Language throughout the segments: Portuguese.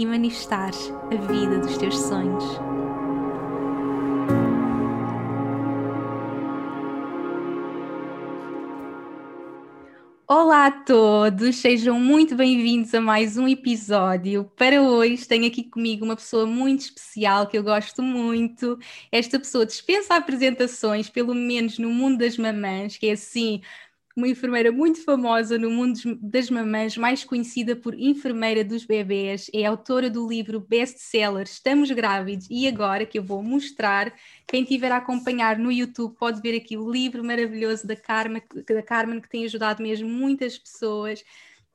e manifestares a vida dos teus sonhos. Olá a todos, sejam muito bem-vindos a mais um episódio. Para hoje tenho aqui comigo uma pessoa muito especial que eu gosto muito. Esta pessoa dispensa apresentações, pelo menos no mundo das mamãs, que é assim uma enfermeira muito famosa no mundo das mamães, mais conhecida por enfermeira dos bebés, é autora do livro best-seller Estamos Grávidos e agora que eu vou mostrar, quem tiver a acompanhar no YouTube pode ver aqui o livro maravilhoso da Carmen, da Carmen que tem ajudado mesmo muitas pessoas.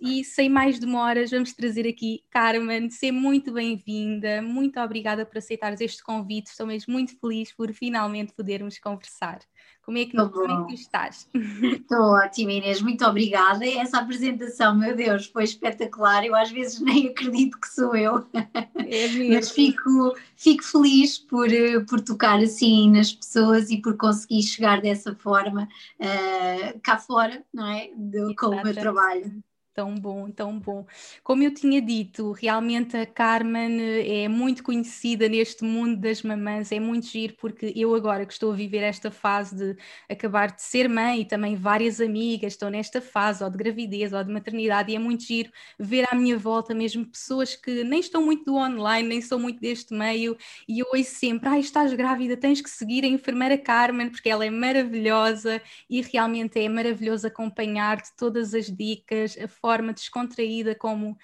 E sem mais demoras, vamos trazer aqui Carmen, ser muito bem-vinda, muito obrigada por aceitares este convite, estou mesmo muito feliz por finalmente podermos conversar. Como é que, como é que tu estás? Estou ótima, Inês, muito obrigada. Essa apresentação, meu Deus, foi espetacular. Eu às vezes nem acredito que sou eu, é mas fico, fico feliz por, por tocar assim nas pessoas e por conseguir chegar dessa forma uh, cá fora, não é? Com o meu trabalho. Tão bom, tão bom. Como eu tinha dito, realmente a Carmen eh, é muito conhecida neste mundo das mamãs, é muito giro, porque eu agora que estou a viver esta fase de acabar de ser mãe e também várias amigas estão nesta fase, ou de gravidez, ou de maternidade, e é muito giro ver à minha volta mesmo pessoas que nem estão muito do online, nem são muito deste meio, e eu ouço sempre, ah, estás grávida, tens que seguir a enfermeira Carmen, porque ela é maravilhosa, e realmente é maravilhoso acompanhar-te todas as dicas, a forma descontraída como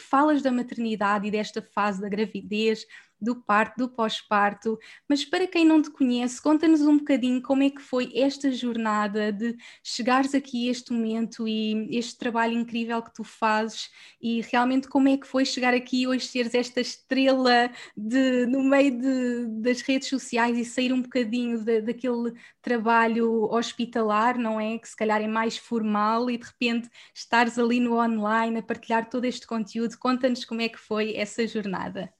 falas da maternidade e desta fase da gravidez, do parto, do pós-parto, mas para quem não te conhece, conta-nos um bocadinho como é que foi esta jornada de chegares aqui a este momento e este trabalho incrível que tu fazes e realmente como é que foi chegar aqui e hoje seres esta estrela de, no meio de, das redes sociais e sair um bocadinho de, daquele trabalho hospitalar, não é? Que se calhar é mais formal e de repente estares ali no online a partilhar todo este conteúdo. Conta-nos como é que foi essa jornada.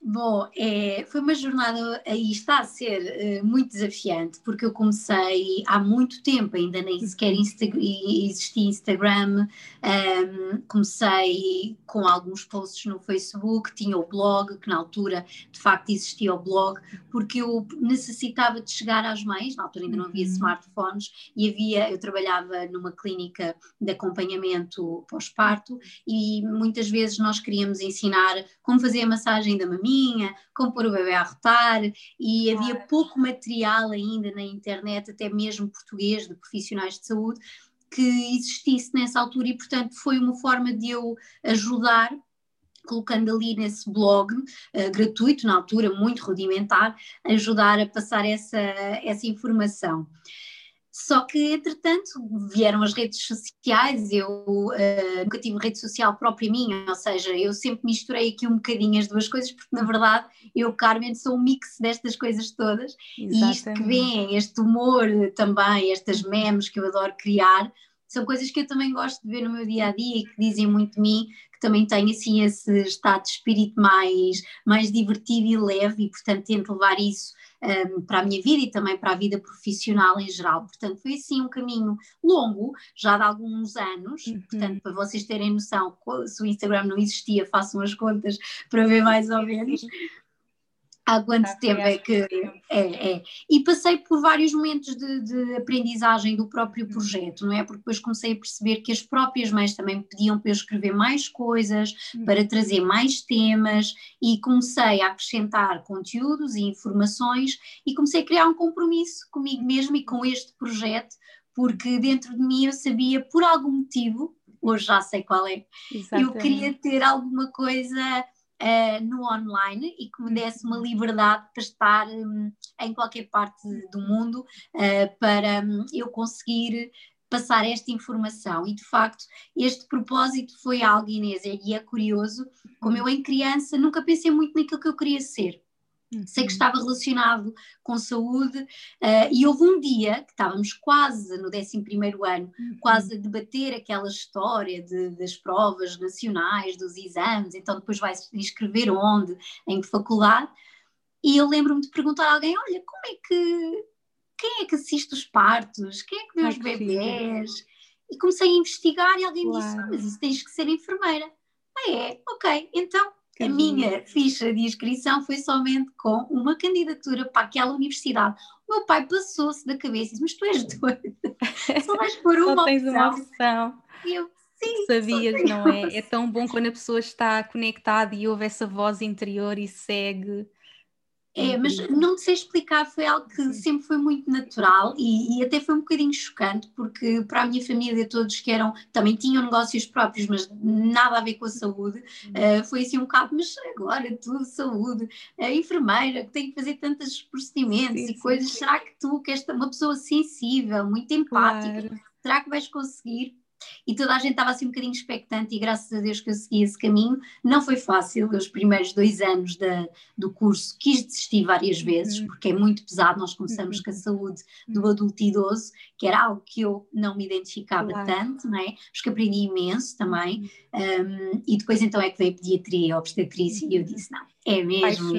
Bom, é, foi uma jornada aí está a ser uh, muito desafiante porque eu comecei há muito tempo, ainda nem sequer Insta existia Instagram, um, comecei com alguns posts no Facebook, tinha o blog, que na altura de facto existia o blog, porque eu necessitava de chegar às mães, na altura ainda não havia uhum. smartphones e havia, eu trabalhava numa clínica de acompanhamento pós-parto e muitas vezes nós queríamos ensinar como fazer a massagem da maminha maminha, como pôr o bebê a rotar, e havia pouco material ainda na internet, até mesmo português, de profissionais de saúde, que existisse nessa altura, e portanto foi uma forma de eu ajudar colocando ali nesse blog uh, gratuito, na altura muito rudimentar, ajudar a passar essa, essa informação. Só que, entretanto, vieram as redes sociais, eu uh, nunca tive rede social própria minha, ou seja, eu sempre misturei aqui um bocadinho as duas coisas, porque na verdade eu, Carmen, sou um mix destas coisas todas, Exatamente. e isto que vem, este humor também, estas memes que eu adoro criar, são coisas que eu também gosto de ver no meu dia a dia e que dizem muito de mim, que também tenho assim esse estado de espírito mais, mais divertido e leve, e portanto tento levar isso um, para a minha vida e também para a vida profissional em geral. Portanto, foi assim um caminho longo, já de alguns anos, uhum. portanto, para vocês terem noção, se o Instagram não existia, façam as contas para ver mais ou menos há quanto tempo é que. É, é. E passei por vários momentos de, de, aprendizagem do próprio uhum. projeto, não é? Porque depois comecei a perceber que as próprias mães também pediam para eu escrever mais coisas, uhum. para trazer mais temas, e comecei a acrescentar conteúdos e informações, e comecei a criar um compromisso comigo mesmo e com este projeto, porque dentro de mim eu sabia, por algum motivo, hoje já sei qual é, Exatamente. eu queria ter alguma coisa uh, no online e que me desse uma liberdade para estar um, em qualquer parte do mundo uh, para um, eu conseguir passar esta informação. E de facto este propósito foi algo Inês e é curioso como eu em criança nunca pensei muito naquilo que eu queria ser Sei que estava relacionado com saúde, uh, e houve um dia que estávamos quase no 11 ano, uhum. quase a debater aquela história de, das provas nacionais, dos exames, então depois vai inscrever onde, em que faculdade, e eu lembro-me de perguntar a alguém: olha, como é que. Quem é que assiste os partos? Quem é que vê Ai, os bebês? E comecei a investigar e alguém claro. disse: ah, mas isso tens que ser enfermeira. Ah, é? Ok, então a minha ficha de inscrição foi somente com uma candidatura para aquela universidade. O meu pai passou-se da cabeça e disse: Mas tu és doida, só vais pôr uma só tens opção. uma opção. E eu, Sim, Sabias, não é? É tão bom quando a pessoa está conectada e ouve essa voz interior e segue. É, mas não sei explicar, foi algo que sempre foi muito natural e, e, até foi um bocadinho chocante, porque para a minha família todos que eram, também tinham negócios próprios, mas nada a ver com a saúde, uh, foi assim um bocado, mas agora tu, saúde, a enfermeira, que tem que fazer tantos procedimentos sim, e coisas, sim. será que tu, que és uma pessoa sensível, muito empática, claro. será que vais conseguir? E toda a gente estava assim um bocadinho expectante e graças a Deus que eu segui esse caminho. Não foi fácil, os primeiros dois anos da, do curso quis desistir várias vezes, uhum. porque é muito pesado, nós começamos uhum. com a saúde do uhum. adulto idoso, que era algo que eu não me identificava claro. tanto, não é? Mas que aprendi imenso também, um, uhum. e depois então é que veio a pediatria, a obstetrícia, e eu disse, não, é mesmo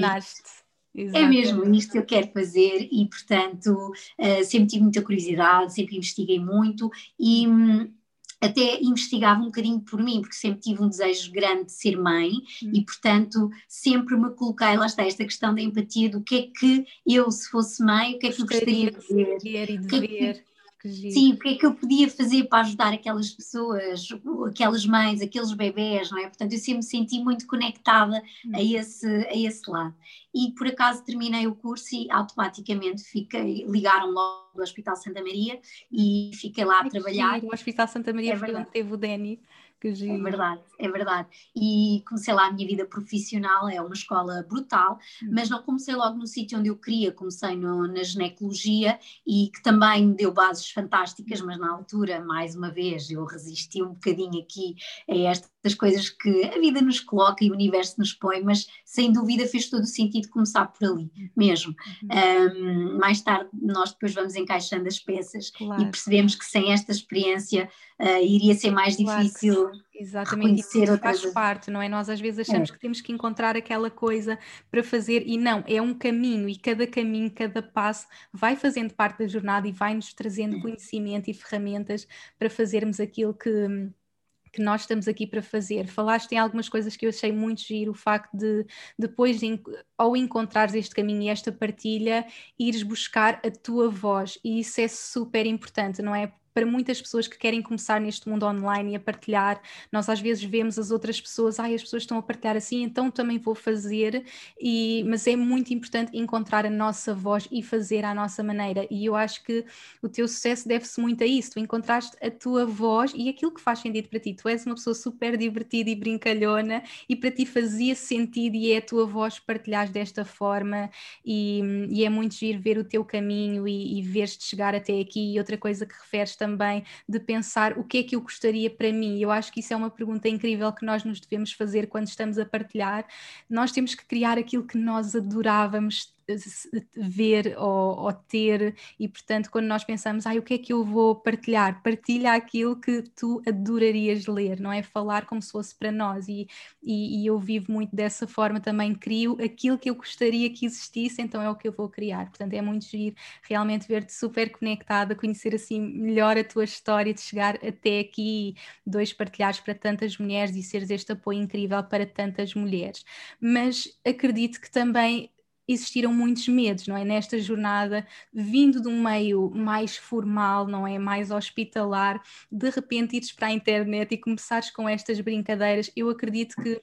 é mesmo isto que eu quero fazer e, portanto, uh, sempre tive muita curiosidade, sempre investiguei muito e, hum, até investigava um bocadinho por mim, porque sempre tive um desejo grande de ser mãe hum. e, portanto, sempre me coloquei, lá está, esta questão da empatia, do que é que eu, se fosse mãe, o que é que eu gostaria de ver. E de ver. Sim, o que é que eu podia fazer para ajudar aquelas pessoas, aquelas mães, aqueles bebés, não é? Portanto, eu sempre me senti muito conectada a, esse, a esse lado. E por acaso terminei o curso e automaticamente fiquei, ligaram logo do Hospital Santa Maria e fiquei lá a trabalhar. O Hospital Santa Maria é foi onde teve o Dani. Que é verdade, é verdade. E comecei lá a minha vida profissional, é uma escola brutal, hum. mas não comecei logo no sítio onde eu queria, comecei no, na ginecologia e que também me deu bases fantásticas, mas na altura, mais uma vez, eu resisti um bocadinho aqui a estas coisas que a vida nos coloca e o universo nos põe, mas sem dúvida fez todo o sentido começar por ali mesmo. Uhum. Um, mais tarde nós depois vamos encaixando as peças claro. e percebemos que sem esta experiência uh, iria ser mais claro difícil Exatamente, isso faz parte, não é? Nós às vezes achamos é. que temos que encontrar aquela coisa para fazer e não, é um caminho e cada caminho, cada passo vai fazendo parte da jornada e vai nos trazendo é. conhecimento e ferramentas para fazermos aquilo que, que nós estamos aqui para fazer. Falaste em algumas coisas que eu achei muito giro, o facto de depois, de, ao encontrares este caminho e esta partilha, ires buscar a tua voz, e isso é super importante, não é? Para muitas pessoas que querem começar neste mundo online e a partilhar, nós às vezes vemos as outras pessoas, ai, as pessoas estão a partilhar assim, então também vou fazer, e, mas é muito importante encontrar a nossa voz e fazer à nossa maneira. E eu acho que o teu sucesso deve-se muito a isso. Tu encontraste a tua voz e aquilo que faz sentido para ti. Tu és uma pessoa super divertida e brincalhona, e para ti fazia sentido e é a tua voz partilhares desta forma, e, e é muito giro ver o teu caminho e, e ver-te chegar até aqui. E outra coisa que referes também também de pensar o que é que eu gostaria para mim. Eu acho que isso é uma pergunta incrível que nós nos devemos fazer quando estamos a partilhar. Nós temos que criar aquilo que nós adorávamos ver ou, ou, ter, e portanto, quando nós pensamos, ah, o que é que eu vou partilhar? Partilha aquilo que tu adorarias ler, não é? Falar como se fosse para nós, e, e, e, eu vivo muito dessa forma também, crio aquilo que eu gostaria que existisse, então é o que eu vou criar. Portanto, é muito giro realmente ver-te super conectada, conhecer assim melhor a tua história, de chegar até aqui, dois partilhares para tantas mulheres e seres este apoio incrível para tantas mulheres. Mas acredito que também existiram muitos medos, não é? Nesta jornada, vindo de um meio mais formal, não é? Mais hospitalar, de repente ires para a internet e começares com estas brincadeiras, eu acredito que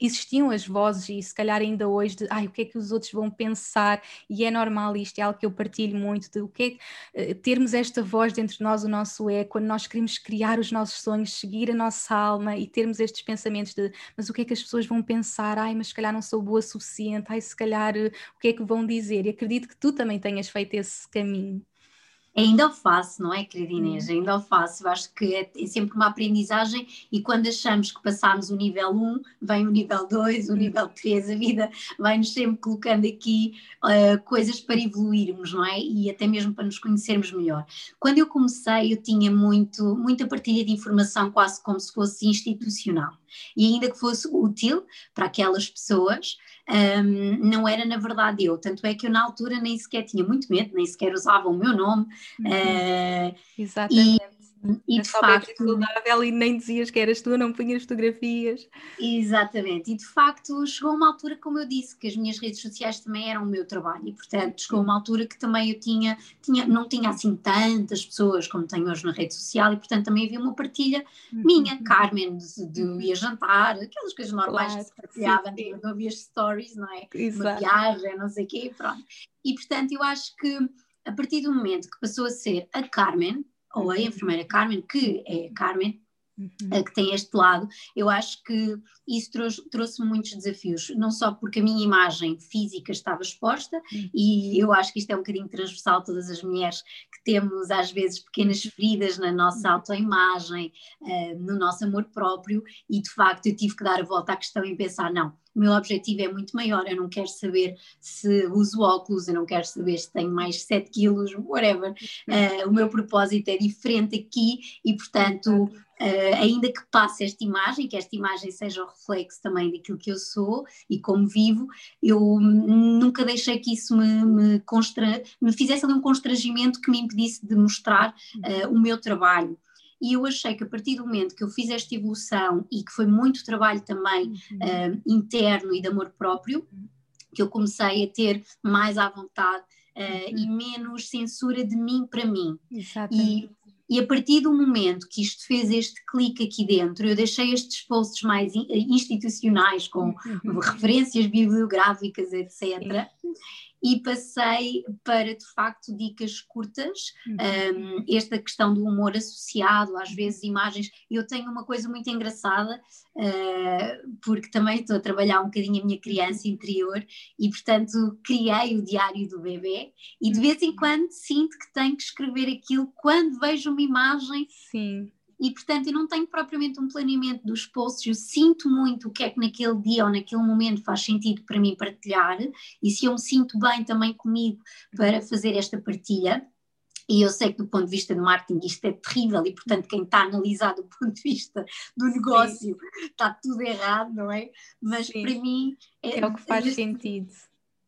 existiam as vozes e se calhar ainda hoje de ai, o que é que os outros vão pensar? E é normal isto, é algo que eu partilho muito de o que é eh, termos esta voz dentro de nós, o nosso é, quando nós queremos criar os nossos sonhos, seguir a nossa alma e termos estes pensamentos de mas o que é que as pessoas vão pensar, ai, mas se calhar não sou boa o suficiente, ai, se calhar eh, o que é que vão dizer? E acredito que tu também tenhas feito esse caminho. Ainda o faço, não é, querida Inês? Hum. Ainda o faço. Eu acho que é, é, sempre uma aprendizagem e quando achamos que passámos o nível 1, vem o nível 2, o hum. nível 3, a vida vai-nos sempre colocando aqui uh, coisas para evoluirmos, não é? E até mesmo para nos conhecermos melhor. Quando eu comecei, eu tinha muito, muita partilha de informação, quase como se fosse institucional. E ainda que fosse útil para aquelas pessoas, um, não era na verdade eu. Tanto é que eu na altura nem sequer tinha muito medo, nem sequer usava o meu nome. Uhum. Uh, Exatamente. E, e é de facto. saudável e nem dizias que eras tu, não punhas fotografias. Exatamente, e de facto chegou uma altura, como eu disse, que as minhas redes sociais também eram o meu trabalho, e portanto chegou uma altura que também eu tinha, tinha não tinha assim tantas pessoas como tenho hoje na rede social, e portanto também havia uma partilha uhum. minha, Carmen, de, de uhum. ir jantar, aquelas coisas normais claro, que se partilhavam, não havia stories, não é? Exato. Uma viagem, não sei o quê, pronto. E portanto eu acho que a partir do momento que passou a ser a Carmen, ou a enfermeira Carmen, que é Carmen, uhum. que tem este lado, eu acho que isso trouxe, trouxe muitos desafios, não só porque a minha imagem física estava exposta, uhum. e eu acho que isto é um bocadinho transversal todas as mulheres que temos às vezes pequenas feridas na nossa uhum. autoimagem, uh, no nosso amor próprio, e de facto eu tive que dar a volta à questão e pensar, não, o meu objetivo é muito maior, eu não quero saber se uso óculos, eu não quero saber se tenho mais 7 quilos, whatever, uh, o meu propósito é diferente aqui e portanto Uh, ainda que passe esta imagem, que esta imagem seja o reflexo também daquilo que eu sou e como vivo, eu nunca deixei que isso me, me, constra me fizesse ali um constrangimento que me impedisse de mostrar uh, o meu trabalho. E eu achei que a partir do momento que eu fiz esta evolução e que foi muito trabalho também uh, interno e de amor próprio, que eu comecei a ter mais à vontade uh, uhum. e menos censura de mim para mim. Exatamente. E, a partir do momento que isto fez este clique aqui dentro, eu deixei estes posts mais institucionais, com uhum. referências bibliográficas, etc e passei para de facto dicas curtas, uhum. um, esta questão do humor associado, às vezes imagens. Eu tenho uma coisa muito engraçada, uh, porque também estou a trabalhar um bocadinho a minha criança interior e, portanto, criei o diário do bebê e de vez em uhum. quando sinto que tenho que escrever aquilo quando vejo uma imagem. Sim e portanto eu não tenho propriamente um planeamento dos posts, eu sinto muito o que é que naquele dia ou naquele momento faz sentido para mim partilhar e se eu me sinto bem também comigo para fazer esta partilha. E eu sei que do ponto de vista de marketing isto é terrível e, portanto, quem está analisado do ponto de vista do negócio Sim. está tudo errado, não é? Mas Sim. para mim é, é o que faz este, sentido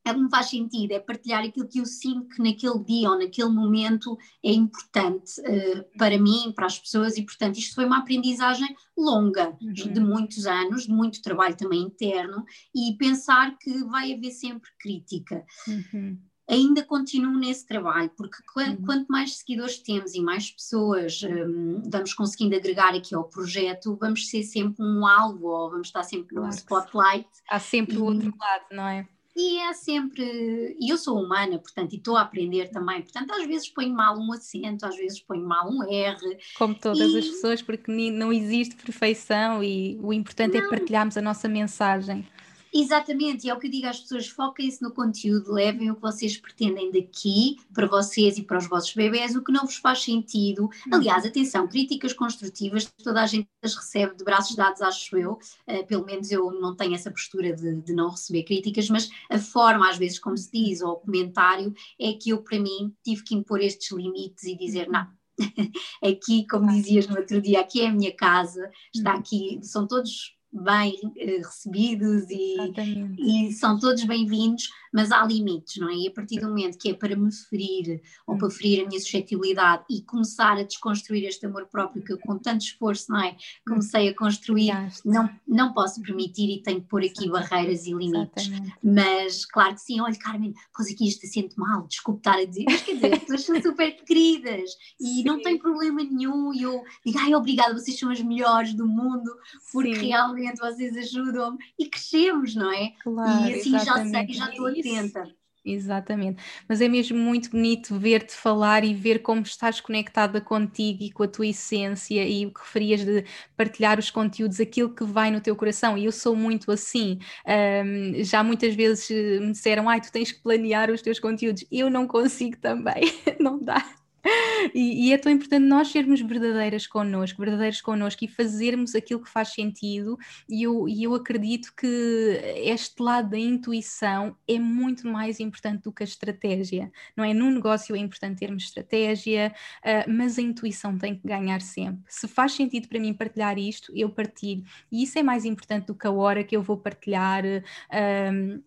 é me faz sentido, é partilhar aquilo que eu sinto que naquele dia ou naquele momento é importante uh, para mim, para as pessoas, e portanto isto foi uma aprendizagem longa, uhum. de muitos anos, de muito trabalho também interno, e pensar que vai haver sempre crítica. Uhum. Ainda continuo nesse trabalho, porque uhum. quanto mais seguidores temos e mais pessoas um, vamos conseguindo agregar aqui ao projeto, vamos ser sempre um alvo, ou vamos estar sempre no spotlight. Há sempre o outro lado, não é? E é sempre. E eu sou humana, portanto, e estou a aprender também. Portanto, às vezes ponho mal um acento, às vezes ponho mal um R. Como todas e... as pessoas, porque não existe perfeição e o importante é não. é partilharmos a nossa mensagem. Exatamente, e é o que eu digo às pessoas: foquem-se no conteúdo, levem o que vocês pretendem daqui para vocês e para os vossos bebés, o que não vos faz sentido. Uhum. Aliás, atenção, críticas construtivas, toda a gente as recebe de braços dados, acho eu, uh, pelo menos eu não tenho essa postura de, de, não receber críticas, mas a forma, às vezes, como se diz, ou o comentário, é que eu, para mim, tive que impor estes limites e dizer: não, aqui, como dizias no outro dia, aqui é a minha casa, está uhum. aqui, são todos bem uh, recebidos e, e, são todos bem-vindos, mas há limites, não é? E a partir do momento que é para me ferir ou para hum. ferir a minha suscetibilidade e começar a desconstruir este amor próprio que eu com tanto esforço, não é? Comecei a construir, não, não posso permitir e tenho que pôr aqui barreiras e limites. Exatamente. Mas claro que sim, olha Carmen, pôs aqui isto sente mal, desculpe estar a dizer, mas quer dizer, as pessoas são super queridas e sim. não tem problema nenhum e eu digo, ai obrigada, vocês são as melhores do mundo, porque sim. realmente vocês ajudam-me e crescemos, não é? Claro, e assim já sei, já estou atenta. Exatamente, mas é mesmo muito bonito ver-te falar e ver como estás conectada contigo e com a tua essência e o que referias de partilhar os conteúdos, aquilo que vai no teu coração. E eu sou muito assim. Um, já muitas vezes me disseram, ai, tu tens que planear os teus conteúdos. Eu não consigo também, não dá. E, e, é tão importante nós sermos verdadeiras connosco, verdadeiros connosco e fazermos aquilo que faz sentido. E eu, e eu acredito que este lado da intuição é muito mais importante do que a estratégia, não é? Num negócio é importante termos estratégia, uh, mas a intuição tem que ganhar sempre. Se faz sentido para mim partilhar isto, eu partilho. E isso é mais importante do que a hora que eu vou partilhar. Uh,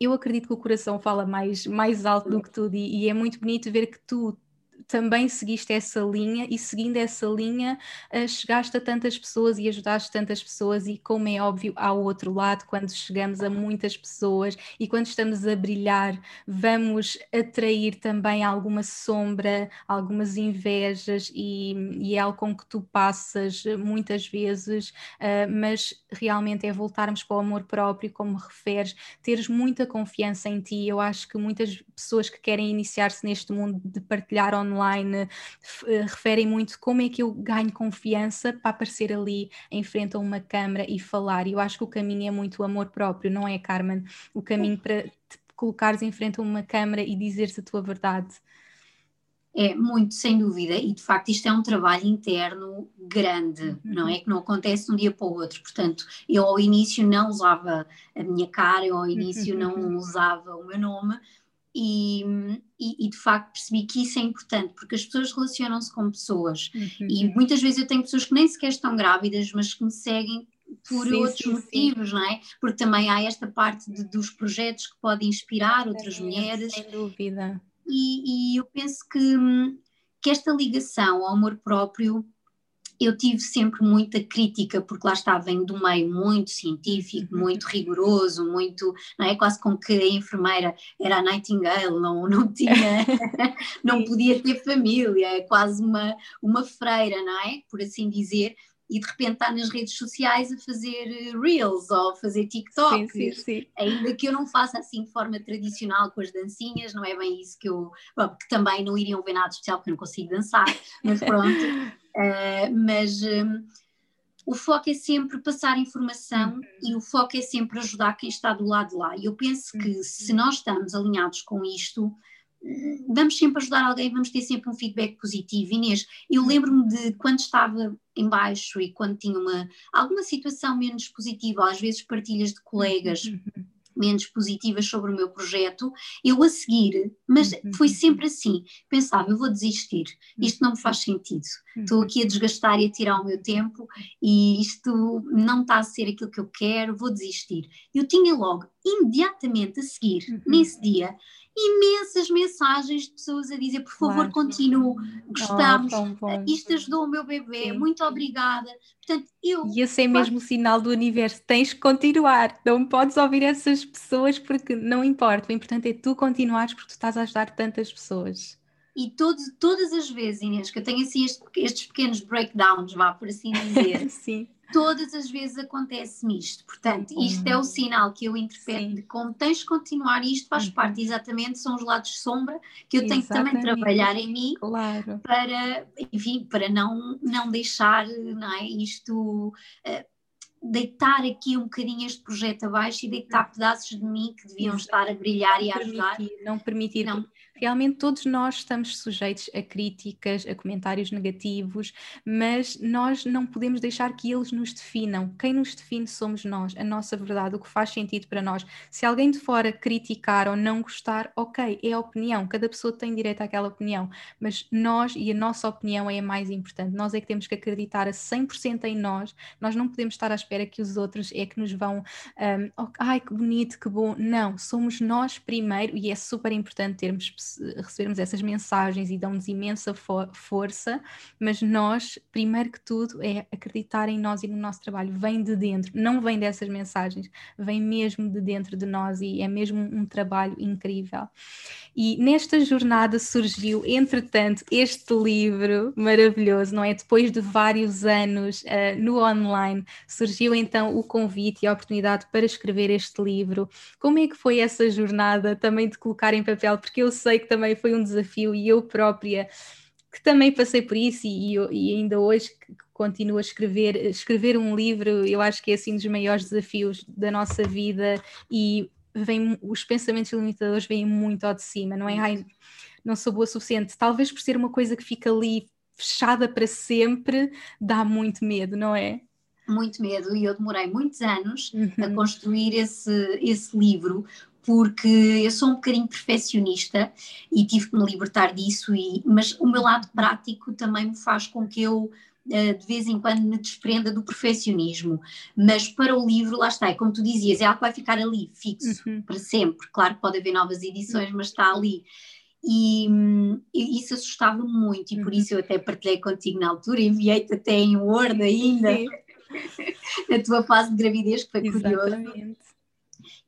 eu acredito que o coração fala mais, mais alto do que tudo e, e é muito bonito ver que tu também seguiste essa linha e seguindo essa linha uh, chegaste a tantas pessoas e ajudaste tantas pessoas e como é óbvio ao outro lado quando chegamos a muitas pessoas e quando estamos a brilhar vamos atrair também alguma sombra, algumas invejas e, e é algo com que tu passas muitas vezes, uh, mas realmente é voltarmos para o amor próprio, como referes, teres muita confiança em ti. Eu acho que muitas pessoas que querem iniciar-se neste mundo de partilhar online online eh, referem muito como é que eu ganho confiança para aparecer ali em frente a uma câmara e falar. E eu acho que o caminho é muito o amor próprio, não é, Carmen? O caminho para te colocares em frente a uma câmara e dizeres a tua verdade. É, muito, sem dúvida, e de facto isto é um trabalho interno grande, uhum. não é? Que não acontece de um dia para o outro. Portanto, eu ao início não usava a minha cara, eu ao início não uhum. usava o meu nome, e, e, e, de facto percebi que isso é importante, porque as pessoas relacionam-se com pessoas uhum. e muitas vezes eu tenho pessoas que nem sequer estão grávidas, mas que me seguem por sim, outros sim, motivos, sim. não é? Porque também há esta parte de, dos projetos que podem inspirar outras mulheres. Sem dúvida. E, e eu penso que, que esta ligação ao amor próprio eu tive sempre muita crítica, porque lá estava vem do meio muito científico, uhum. muito rigoroso, muito, não é? Quase como que a enfermeira era a Nightingale, não, não tinha, não podia ter família, é quase uma, uma freira, não é? Por assim dizer, e de repente está nas redes sociais a fazer reels ou a fazer TikTok. Sim, sim, sim. Ainda que eu não faça assim de forma tradicional com as dancinhas, não é bem isso que eu. Bom, porque também não iriam ver nada especial porque eu não consigo dançar, mas pronto. uh, mas. Um, o foco é sempre passar informação uhum. e o foco é sempre ajudar quem está do lado de lá. E eu penso que uhum. se nós estamos alinhados com isto, vamos sempre ajudar alguém, vamos ter sempre um feedback positivo. Inês, eu uhum. lembro-me de quando estava em baixo e quando tinha uma, alguma situação menos positiva, às vezes partilhas de colegas uhum. menos positivas sobre o meu projeto, eu a seguir, mas uhum. foi sempre assim, pensava, eu vou desistir, isto não me faz sentido, estou aqui a desgastar e a tirar o meu tempo e isto não está a ser aquilo que eu quero, vou desistir. Eu tinha logo, imediatamente a seguir, nesse dia, imensas mensagens de pessoas a dizer, por favor, claro. gostamos, oh, isto ajudou o meu bebê, Sim. muito obrigada. Portanto, eu. E esse é mesmo o sinal do universo, tens que continuar, não podes ouvir essas pessoas porque não importa, o importante é tu continuares porque tu estás a ajudar tantas pessoas. E todo, todas as vezes, Inês, que eu tenho assim estes, estes pequenos breakdowns, vá por assim dizer, Sim todas as vezes acontece-me isto. Portanto, isto é o sinal que eu interpreto de como tens de continuar, e isto faz uhum. parte exatamente, são os lados de sombra que eu tenho que também trabalhar em mim claro. para, enfim, para não, não deixar não é, isto. Uh, deitar aqui um bocadinho este projeto abaixo e deitar uhum. pedaços de mim que deviam Exato. estar a brilhar e a ajudar. Não permitir, não realmente todos nós estamos sujeitos a críticas, a comentários negativos, mas nós não podemos deixar que eles nos definam. Quem nos define somos nós, a nossa verdade, o que faz sentido para nós. Se alguém de fora criticar ou não gostar, ok, é a opinião, cada pessoa tem direito àquela opinião, mas nós e a nossa opinião é a mais importante. Nós é que temos que acreditar a 100% em nós, nós não podemos estar à espera que os outros é que nos vão, um, oh, ai que bonito, que bom. Não, somos nós primeiro e é super importante termos recebermos essas mensagens e dão-nos imensa for força, mas nós, primeiro que tudo, é acreditar em nós e no nosso trabalho. Vem de dentro, não vem dessas mensagens, vem mesmo de dentro de nós e é mesmo um trabalho incrível. E nesta jornada surgiu, entretanto, este livro maravilhoso, não é? Depois de vários anos uh, no online, surgiu então o convite e a oportunidade para escrever este livro. Como é que foi essa jornada também de colocar em papel? Porque eu sei que também foi um desafio e eu própria que também passei por isso e, e ainda hoje continuo a escrever, escrever um livro, eu acho que é assim um dos maiores desafios da nossa vida e vem, os pensamentos limitadores vêm muito ao de cima, não é? Ai, não sou boa o suficiente. Talvez por ser uma coisa que fica ali fechada para sempre, dá muito medo, não é? Muito medo, e eu demorei muitos anos uhum. a construir esse, esse livro, porque eu sou um bocadinho perfeccionista e tive que me libertar disso, e, mas o meu lado prático também me faz com que eu eh, de vez em quando me desprenda do perfeccionismo, mas para o livro, lá está, é como tu dizias, é algo que vai ficar ali, fixo, uhum. para sempre. Claro que pode haver novas edições, mas está ali. E, e isso assustava-me muito, e por uhum. isso eu até partilhei contigo na altura, enviei-te até em Word ainda, a tua fase de gravidez, que foi Exatamente. curioso.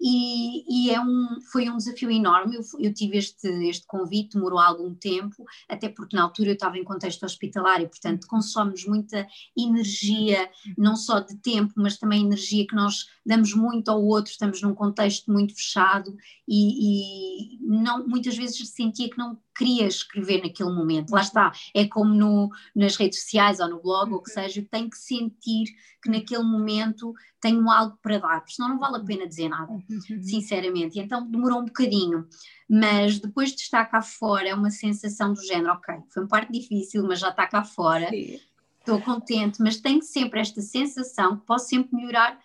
E, e, é um, foi um desafio enorme. Eu, eu, tive este, este convite, demorou algum tempo, até porque na altura eu estava em contexto hospitalar e, portanto, consomos muita energia, não só de tempo, mas também energia que nós damos muito ao outro. Estamos num contexto muito fechado e, e não, muitas vezes sentia que não queria escrever naquele momento. Lá está, é como no, nas redes sociais ou no blog, ou que uhum. seja, tenho que sentir que naquele momento tenho algo para dar, porque senão não vale a pena dizer nada, uhum. sinceramente. E então demorou um bocadinho, mas depois de estar cá fora, é uma sensação do género, ok, foi uma parte difícil, mas já está cá fora. Sim. Estou contente, mas tenho sempre esta sensação que posso sempre melhorar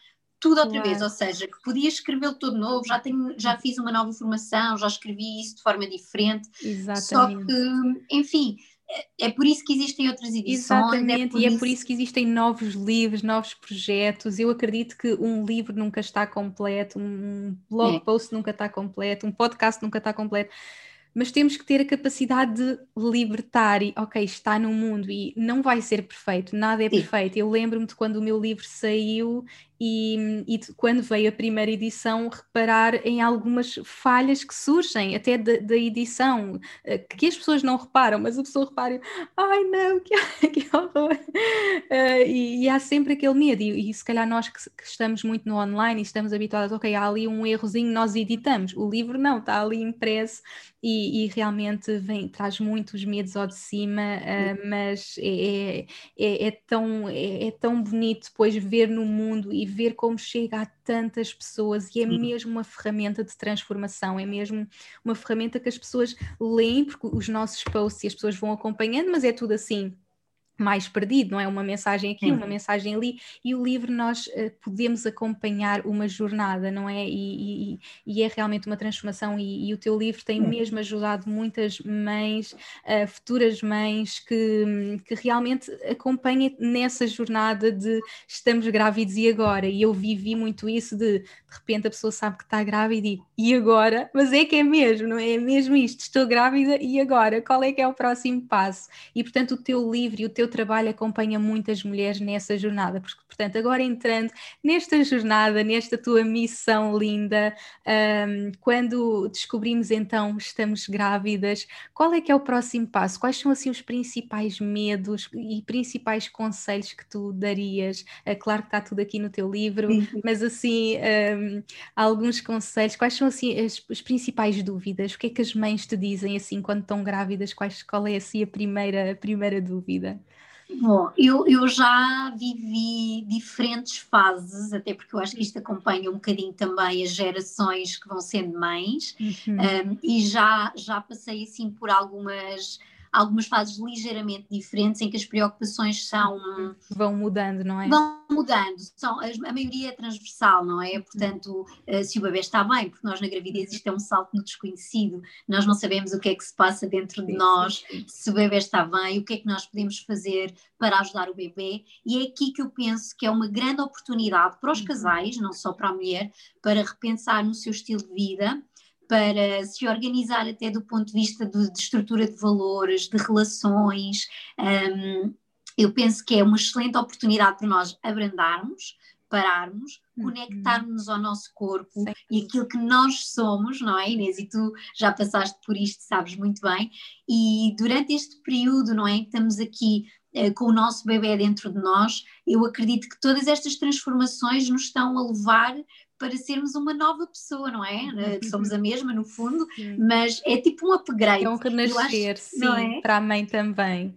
tudo outra claro. vez, ou seja, que podia escrevê-lo todo novo, já, tenho, já fiz uma nova formação, já escrevi isso de forma diferente. Exatamente. Só que, enfim, é, é por isso que existem outras edições. É Exatamente, é e é por isso que existem novos livros, novos projetos. Eu acredito que um livro nunca está completo, um blog é. post nunca está completo, um podcast nunca está completo mas temos que ter a capacidade de libertar e, ok, está no mundo e não vai ser perfeito, nada é Sim. perfeito. Eu lembro-me de quando o meu livro saiu e, e quando veio a primeira edição reparar em algumas falhas que surgem até da, edição, eh, que as pessoas não reparam, mas a pessoa repara, ai não, que, que horror! Uh, e, e, há sempre aquele medo, e, e se calhar nós que, que, estamos muito no online e estamos habituados, ok, há ali um errozinho, nós editamos, o livro não, está ali impresso e, e realmente vem, traz muitos medos ao de cima, uh, mas é, é, é, tão, é, é tão bonito depois ver no mundo e ver como chega a tantas pessoas e é Sim. mesmo uma ferramenta de transformação, é mesmo uma ferramenta que as pessoas leem, porque os nossos posts e as pessoas vão acompanhando, mas é tudo assim mais perdido, não é? Uma mensagem aqui, uma mensagem ali, e o livro nós uh, podemos acompanhar uma jornada, não é? E, e, e é realmente uma transformação, e, e, o teu livro tem mesmo ajudado muitas mães, uh, futuras mães, que, que realmente acompanhem nessa jornada de estamos grávidos e agora, e eu vivi muito isso de de repente a pessoa sabe que está grávida e e agora? Mas é que é mesmo, não é? É mesmo isto, estou grávida e agora? Qual é que é o próximo passo? E portanto o teu livro e o teu trabalho acompanha muitas mulheres nessa jornada, porque portanto agora entrando nesta jornada, nesta tua missão linda, um, quando descobrimos então estamos grávidas, qual é que é o próximo passo? Quais são assim os principais medos e principais conselhos que tu darias? É claro que está tudo aqui no teu livro, mas assim um, alguns conselhos, quais são são assim as, as, principais dúvidas? O que é que as mães te dizem assim quando estão grávidas? Quais, qual é assim a primeira, a primeira dúvida? Bom, eu, eu já vivi diferentes fases, até porque eu acho que isto acompanha um bocadinho também as gerações que vão sendo mães, uhum. um, e já, já passei assim por algumas algumas fases ligeiramente diferentes em que as preocupações são. Vão mudando, não é? Vão mudando, são, a maioria é transversal, não é? Portanto, eh, se o bebê está bem, porque nós na gravidez isto é um salto no desconhecido, nós não sabemos o que é que se passa dentro de nós, se o bebê está bem, o que é que nós podemos fazer para ajudar o bebê, e é aqui que eu penso que é uma grande oportunidade para os uhum. casais, não só para a mulher, para repensar no seu estilo de vida para se organizar até do ponto de vista de, de estrutura de valores, de relações. Um, eu penso que é uma excelente oportunidade para nós abrandarmos, pararmos, uhum. conectarmos ao nosso corpo Sim. e aquilo que nós somos, não é, Inês? E tu já passaste por isto, sabes muito bem. E durante este período, não é, que estamos aqui com o nosso bebê dentro de nós, eu acredito que todas estas transformações nos estão a levar para sermos uma nova pessoa, não é? Eh, somos a mesma no fundo, sim. mas é tipo um upgrade. É um renascer, acho, sim, é? para a mãe também.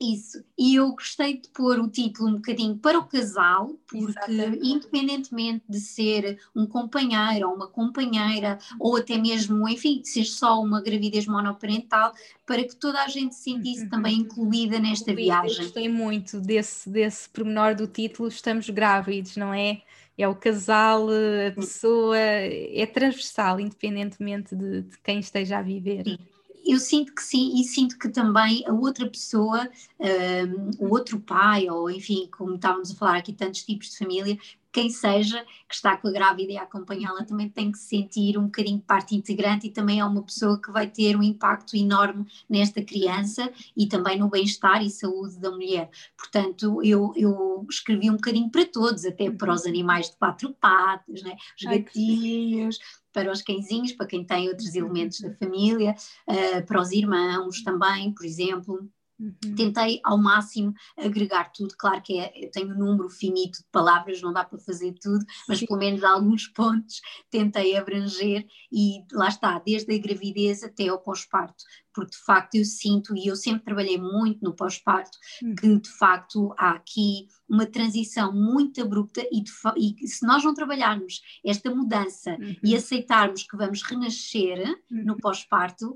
Isso, e eu gostei de pôr o título um bocadinho para o casal, porque Exatamente. independentemente de ser um companheiro ou uma companheira, ou até mesmo, enfim, de ser só uma gravidez monoparental, para que toda a gente se sentisse uhum. também incluída nesta viagem. Eu gostei muito desse, desse pormenor do título, estamos grávidos, não é? É o casal, a pessoa, é transversal, independentemente de, de quem esteja a viver. Sim eu sinto que sim, e sinto que também a outra pessoa, um, o outro pai, ou enfim, como estávamos a falar aqui, tantos tipos de família, quem seja que está com a grávida e a acompanhá-la também tem que se sentir um bocadinho parte integrante e também é uma pessoa que vai ter um impacto enorme nesta criança e também no bem-estar e saúde da mulher. Portanto, eu, eu escrevi um bocadinho para todos, até para os animais de quatro patas, né? os gatinhos, para os cãezinhos, para quem tem outros elementos da família, uh, para os irmãos também, por exemplo. Uhum. Tentei ao máximo agregar tudo, claro que é, eu tenho um número finito de palavras, não dá para fazer tudo, mas Sim. pelo menos alguns pontos tentei abranger e lá está, desde a gravidez até ao pós-parto, porque de facto eu sinto, e eu sempre trabalhei muito no pós-parto, uhum. que de facto há aqui uma transição muito abrupta e, de, e se nós não trabalharmos esta mudança uhum. e aceitarmos que vamos renascer no uhum. pós-parto,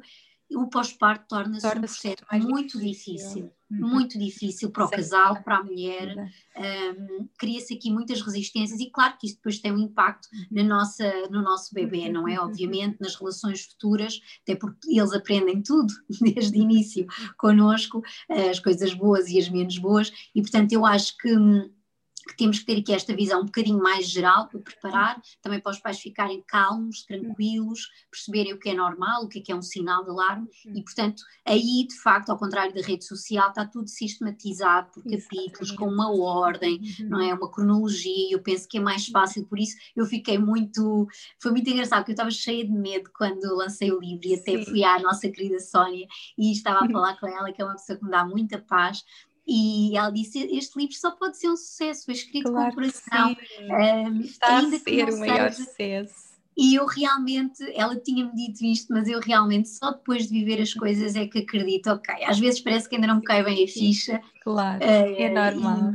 o pós-parto torna-se torna um processo muito difícil, difícil uhum. muito difícil para o casal, para a mulher, um, cria-se aqui muitas resistências e claro que isso depois tem um impacto uhum. na nossa, no nosso bebê, uhum. não é? Obviamente nas relações futuras, até porque eles aprendem tudo desde o início connosco, as coisas boas e as menos boas e portanto eu acho que hum, que temos que ter aqui esta visão um bocadinho mais geral para preparar, também para os pais ficarem calmos, tranquilos, perceberem o que é normal, o que é que é um sinal de alarme, e portanto aí de facto, ao contrário da rede social, está tudo sistematizado por capítulos, com uma ordem, uhum. não é? Uma cronologia, eu penso que é mais fácil, por isso eu fiquei muito, foi muito engraçado, porque eu estava cheia de medo quando lancei o livro e até Sim. fui à nossa querida Sónia e estava a falar com ela, que é uma pessoa que me dá muita paz, e ela disse: Este livro só pode ser um sucesso, foi escrito claro com coração. Um, Está a ser o maior seja, sucesso. E eu realmente, ela tinha-me dito isto, mas eu realmente só depois de viver as coisas é que acredito, ok. Às vezes parece que ainda não me cai bem a ficha. Claro, uh, é normal.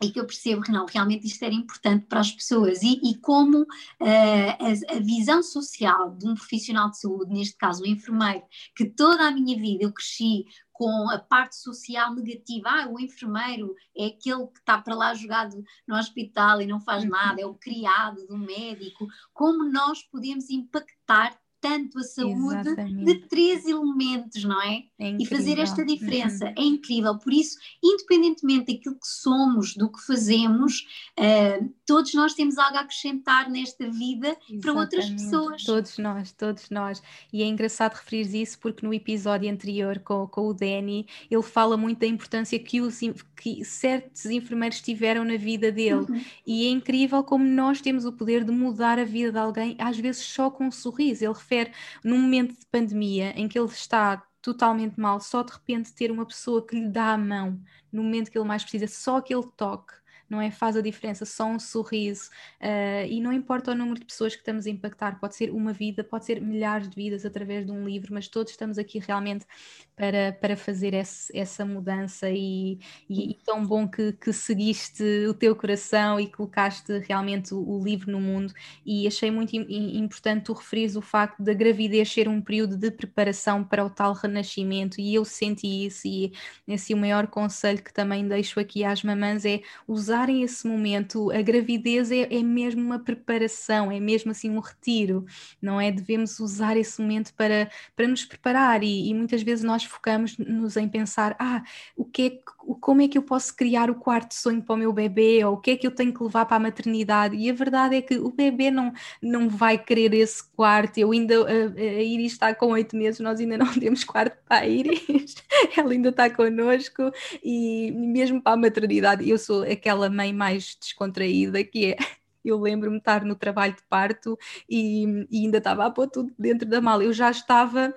E, e que eu percebo que não, realmente isto era importante para as pessoas e, e como uh, a, a, visão social de um profissional de saúde, neste caso o enfermeiro, que toda a minha vida eu cresci com a parte social negativa. Ah, o enfermeiro é aquele que está para lá jogado no hospital e não faz uhum. nada, é o criado do médico. Como nós podemos impactar tanto a saúde Exatamente. de três elementos, não é? é e fazer esta diferença uhum. é incrível. Por isso, independentemente daquilo que somos, do que fazemos, uh, todos nós temos algo a acrescentar nesta vida Exatamente. para outras pessoas. Todos nós, todos nós. E é engraçado referir isso porque no episódio anterior com, com o Danny, ele fala muito da importância que, os, que certos enfermeiros tiveram na vida dele. Uhum. E é incrível como nós temos o poder de mudar a vida de alguém, às vezes só com um sorriso. Ele refere refere num momento de pandemia em que ele está totalmente mal, só de repente ter uma pessoa que lhe dá a mão no momento que ele mais precisa, só aquele toque não é? Faz a diferença, só um sorriso. Uh, e não importa o número de pessoas que estamos a impactar, pode ser uma vida, pode ser milhares de vidas através de um livro, mas todos estamos aqui realmente para, para fazer esse, essa mudança. E, e, e tão bom que, que, seguiste o teu coração e colocaste realmente o, o livro no mundo. E achei muito importante tu referires o facto da gravidez ser um período de preparação para o tal renascimento, e eu senti isso. E esse o maior conselho que também deixo aqui às mamãs é usar usarem esse momento, a gravidez é, é mesmo uma preparação, é mesmo assim um retiro, não é? Devemos usar esse momento para, para nos preparar e, e muitas vezes nós focamos-nos em pensar, ah, o que é, como é que eu posso criar o quarto sonho para o meu bebê, ou o que é que eu tenho que levar para a maternidade, e a verdade é que o bebê não, não vai querer esse quarto, eu ainda, a, a Iris está com oito meses, nós ainda não temos quarto para a Iris, ela ainda está connosco, e mesmo para a maternidade, eu sou aquela mãe mais descontraída que é. Eu lembro-me estar no trabalho de parto e, e ainda estava a pôr tudo dentro da mala. Eu já estava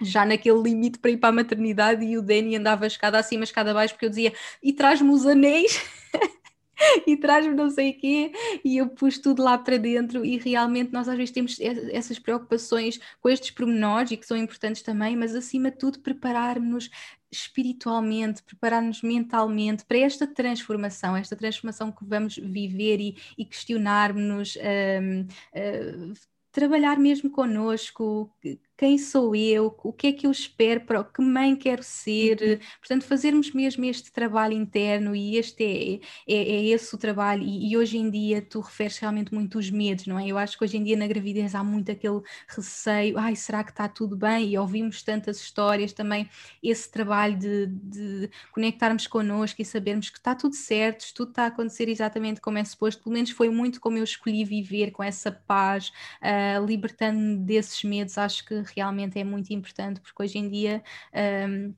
já naquele limite para ir para a maternidade e o Danny andava escada acima, escada abaixo, porque eu dizia, e traz-me os anéis. e traz-me não sei o quê, e eu pus tudo lá para dentro, e realmente nós às vezes temos essas preocupações com estes pormenores e que são importantes também, mas acima de tudo preparar-nos espiritualmente, preparar-nos mentalmente para esta transformação, esta transformação que vamos viver e, e questionar-nos, um, uh, trabalhar mesmo connosco, quem sou eu, o que é que eu espero, para que mãe quero ser, uhum. portanto, fazermos mesmo este trabalho interno e este é, é, é esse o trabalho, e, e, hoje em dia tu referes realmente muito os medos, não é? Eu acho que hoje em dia na gravidez há muito aquele receio, ai, será que está tudo bem? E ouvimos tantas histórias também, esse trabalho de, de conectarmos connosco e sabermos que está tudo certo, tudo está a acontecer exatamente como é suposto, pelo menos foi muito como eu escolhi viver, com essa paz, uh, libertando-me desses medos, acho que realmente é muito importante, porque hoje em dia. Um,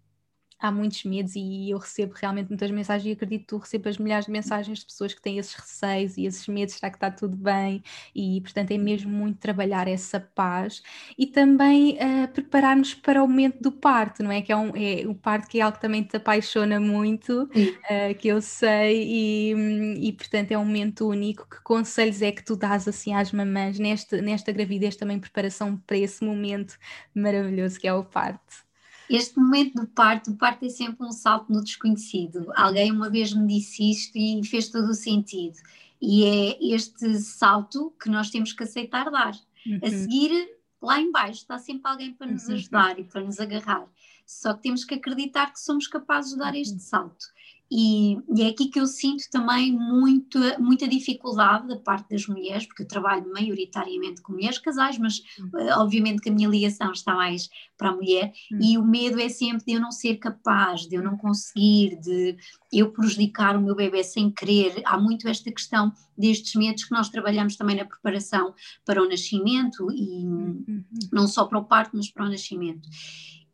há muitos medos e eu recebo realmente muitas mensagens e acredito que tu recebas milhares de mensagens de pessoas que têm esses receios e esses medos, será que está tudo bem? E portanto é mesmo muito trabalhar essa paz e também uh, preparar-nos para o momento do parto, não é? Que é, um, é o parto que é algo que também te apaixona muito, uh, que eu sei, e, e portanto é um momento único. Que conselhos é que tu dás assim às mamães nesta, nesta gravidez também preparação para esse momento maravilhoso que é o parto? Este momento do parto, o parto é sempre um salto no desconhecido. Alguém uma vez me disse isto e fez todo o sentido. E é este salto que nós temos que aceitar dar. Uhum. A seguir, lá embaixo, está sempre alguém para nos uhum. ajudar e para nos agarrar. Só que temos que acreditar que somos capazes de dar este uhum. salto. E, e, é aqui que eu sinto também muito, muita dificuldade da parte das mulheres, porque eu trabalho maioritariamente com mulheres casais, mas uh, obviamente que a minha ligação está mais para a mulher, uhum. e o medo é sempre de eu não ser capaz, de eu não conseguir, de eu prejudicar o meu bebê sem querer. Há muito esta questão destes medos que nós trabalhamos também na preparação para o nascimento, e uhum. não só para o parto, mas para o nascimento.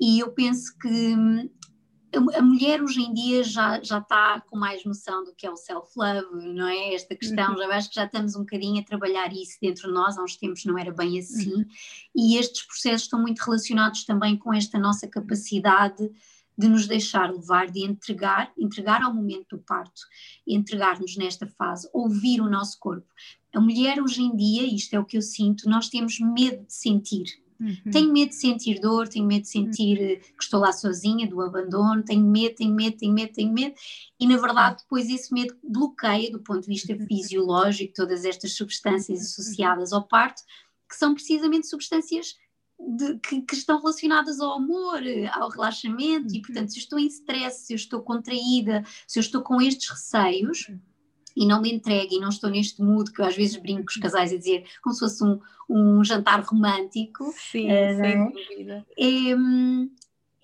E eu penso que hum, a mulher hoje em dia já, já está com mais noção do que é o self-love, não é? Esta questão, uhum. já acho que já estamos um bocadinho a trabalhar isso dentro de nós, há uns tempos não era bem assim, uhum. e estes processos estão muito relacionados também com esta nossa capacidade de nos deixar levar, de entregar, entregar ao momento do parto, entregar-nos nesta fase, ouvir o nosso corpo. A mulher hoje em dia, isto é o que eu sinto, nós temos medo de sentir, Uhum. Tenho medo de sentir dor, tenho medo de sentir uhum. que estou lá sozinha, do abandono, tenho medo, tenho medo, tenho medo, tenho medo, e na verdade depois esse medo bloqueia do ponto de vista uhum. fisiológico todas estas substâncias uhum. associadas ao parto, que são precisamente substâncias de, que, que, estão relacionadas ao amor, ao relaxamento, e portanto se eu estou em stress, se eu estou contraída, se eu estou com estes receios e não me entregue e não estou neste mood que eu às vezes brinco com os casais a dizer como se fosse um, um jantar romântico. Sim, uh, sem dúvida. É,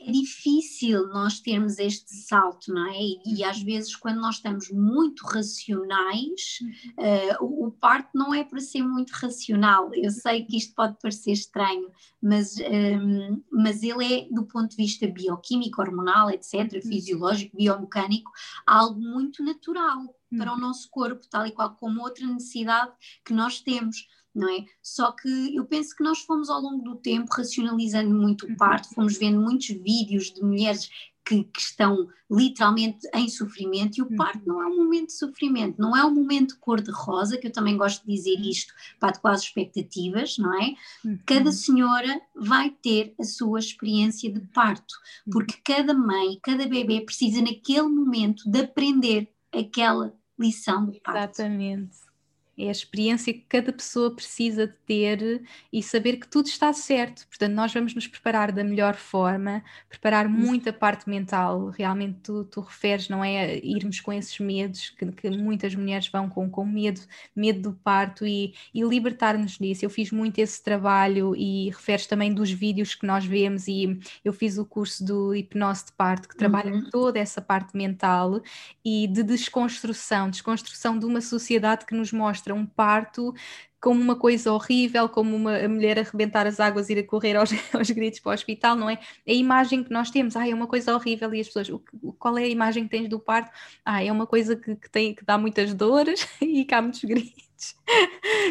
é difícil nós termos este salto, não é? E, e, às vezes, quando nós estamos muito racionais, uh, o, o parto não é para ser muito racional. Eu sei que isto pode parecer estranho, mas, um, mas ele é, do ponto de vista bioquímico, hormonal, etc., fisiológico, biomecânico, algo muito natural para o nosso corpo, tal e qual como outra necessidade que nós temos não é? Só que eu penso que nós fomos ao longo do tempo racionalizando muito o uhum. parto, fomos vendo muitos vídeos de mulheres que, que, estão literalmente em sofrimento e o parto uhum. não é um momento de sofrimento, não é um momento cor-de-rosa, que eu também gosto de dizer uhum. isto para adequar as expectativas, não é? Cada senhora vai ter a sua experiência de parto, porque cada mãe, cada bebê precisa naquele momento de aprender aquela lição do parto. Exatamente é a experiência que cada pessoa precisa de ter e saber que tudo está certo. Portanto, nós vamos nos preparar da melhor forma, preparar muito a parte mental. Realmente, tu, tu referes, não é? Irmos com esses medos que, que muitas mulheres vão com, com medo, medo do parto e, e libertar-nos disso. Eu fiz muito esse trabalho e referes também dos vídeos que nós vemos. E eu fiz o curso do hipnose de parto, que trabalha uhum. toda essa parte mental e de desconstrução desconstrução de uma sociedade que nos mostra mostra um parto como uma coisa horrível, como uma a mulher arrebentar as águas e ir a correr aos, aos gritos para o hospital, não é? A imagem que nós temos, ah, é uma coisa horrível e as pessoas, o, qual é a imagem que tens do parto? Ah, é uma coisa que, que, tem, que dá muitas dores e que há muitos gritos.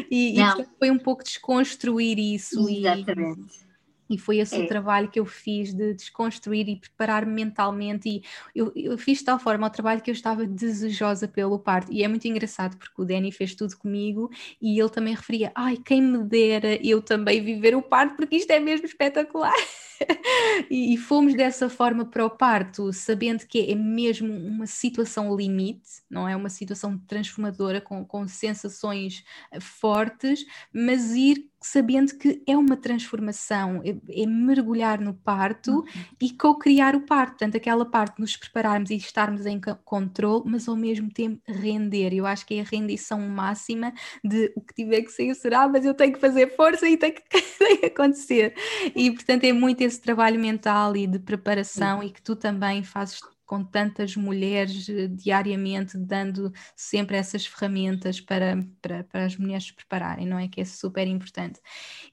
E, e foi um pouco desconstruir isso. Exatamente. E, E foi esse é. o trabalho que eu fiz de desconstruir e preparar mentalmente. E eu, eu, fiz de tal forma o trabalho que eu estava desejosa pelo parto. E é muito engraçado porque o Danny fez tudo comigo e ele também referia: ai, quem me dera eu também viver o parto, porque isto é mesmo espetacular. e, e, fomos dessa forma para o parto, sabendo que é mesmo uma situação limite, não é? Uma situação transformadora com, com sensações eh, fortes, mas ir sabendo que é uma transformação, é, é mergulhar no parto uhum. e co-criar o parto, portanto, aquela parte de nos prepararmos e estarmos em controle, mas ao mesmo tempo render. Eu acho que é a rendição máxima de o que tiver que ser será, mas eu tenho que fazer força e tem que, tem que acontecer. E portanto é muito esse trabalho mental e de preparação uhum. e que tu também fazes com tantas mulheres eh, diariamente, dando sempre essas ferramentas para, para, para as mulheres se prepararem, não é? Que é super importante.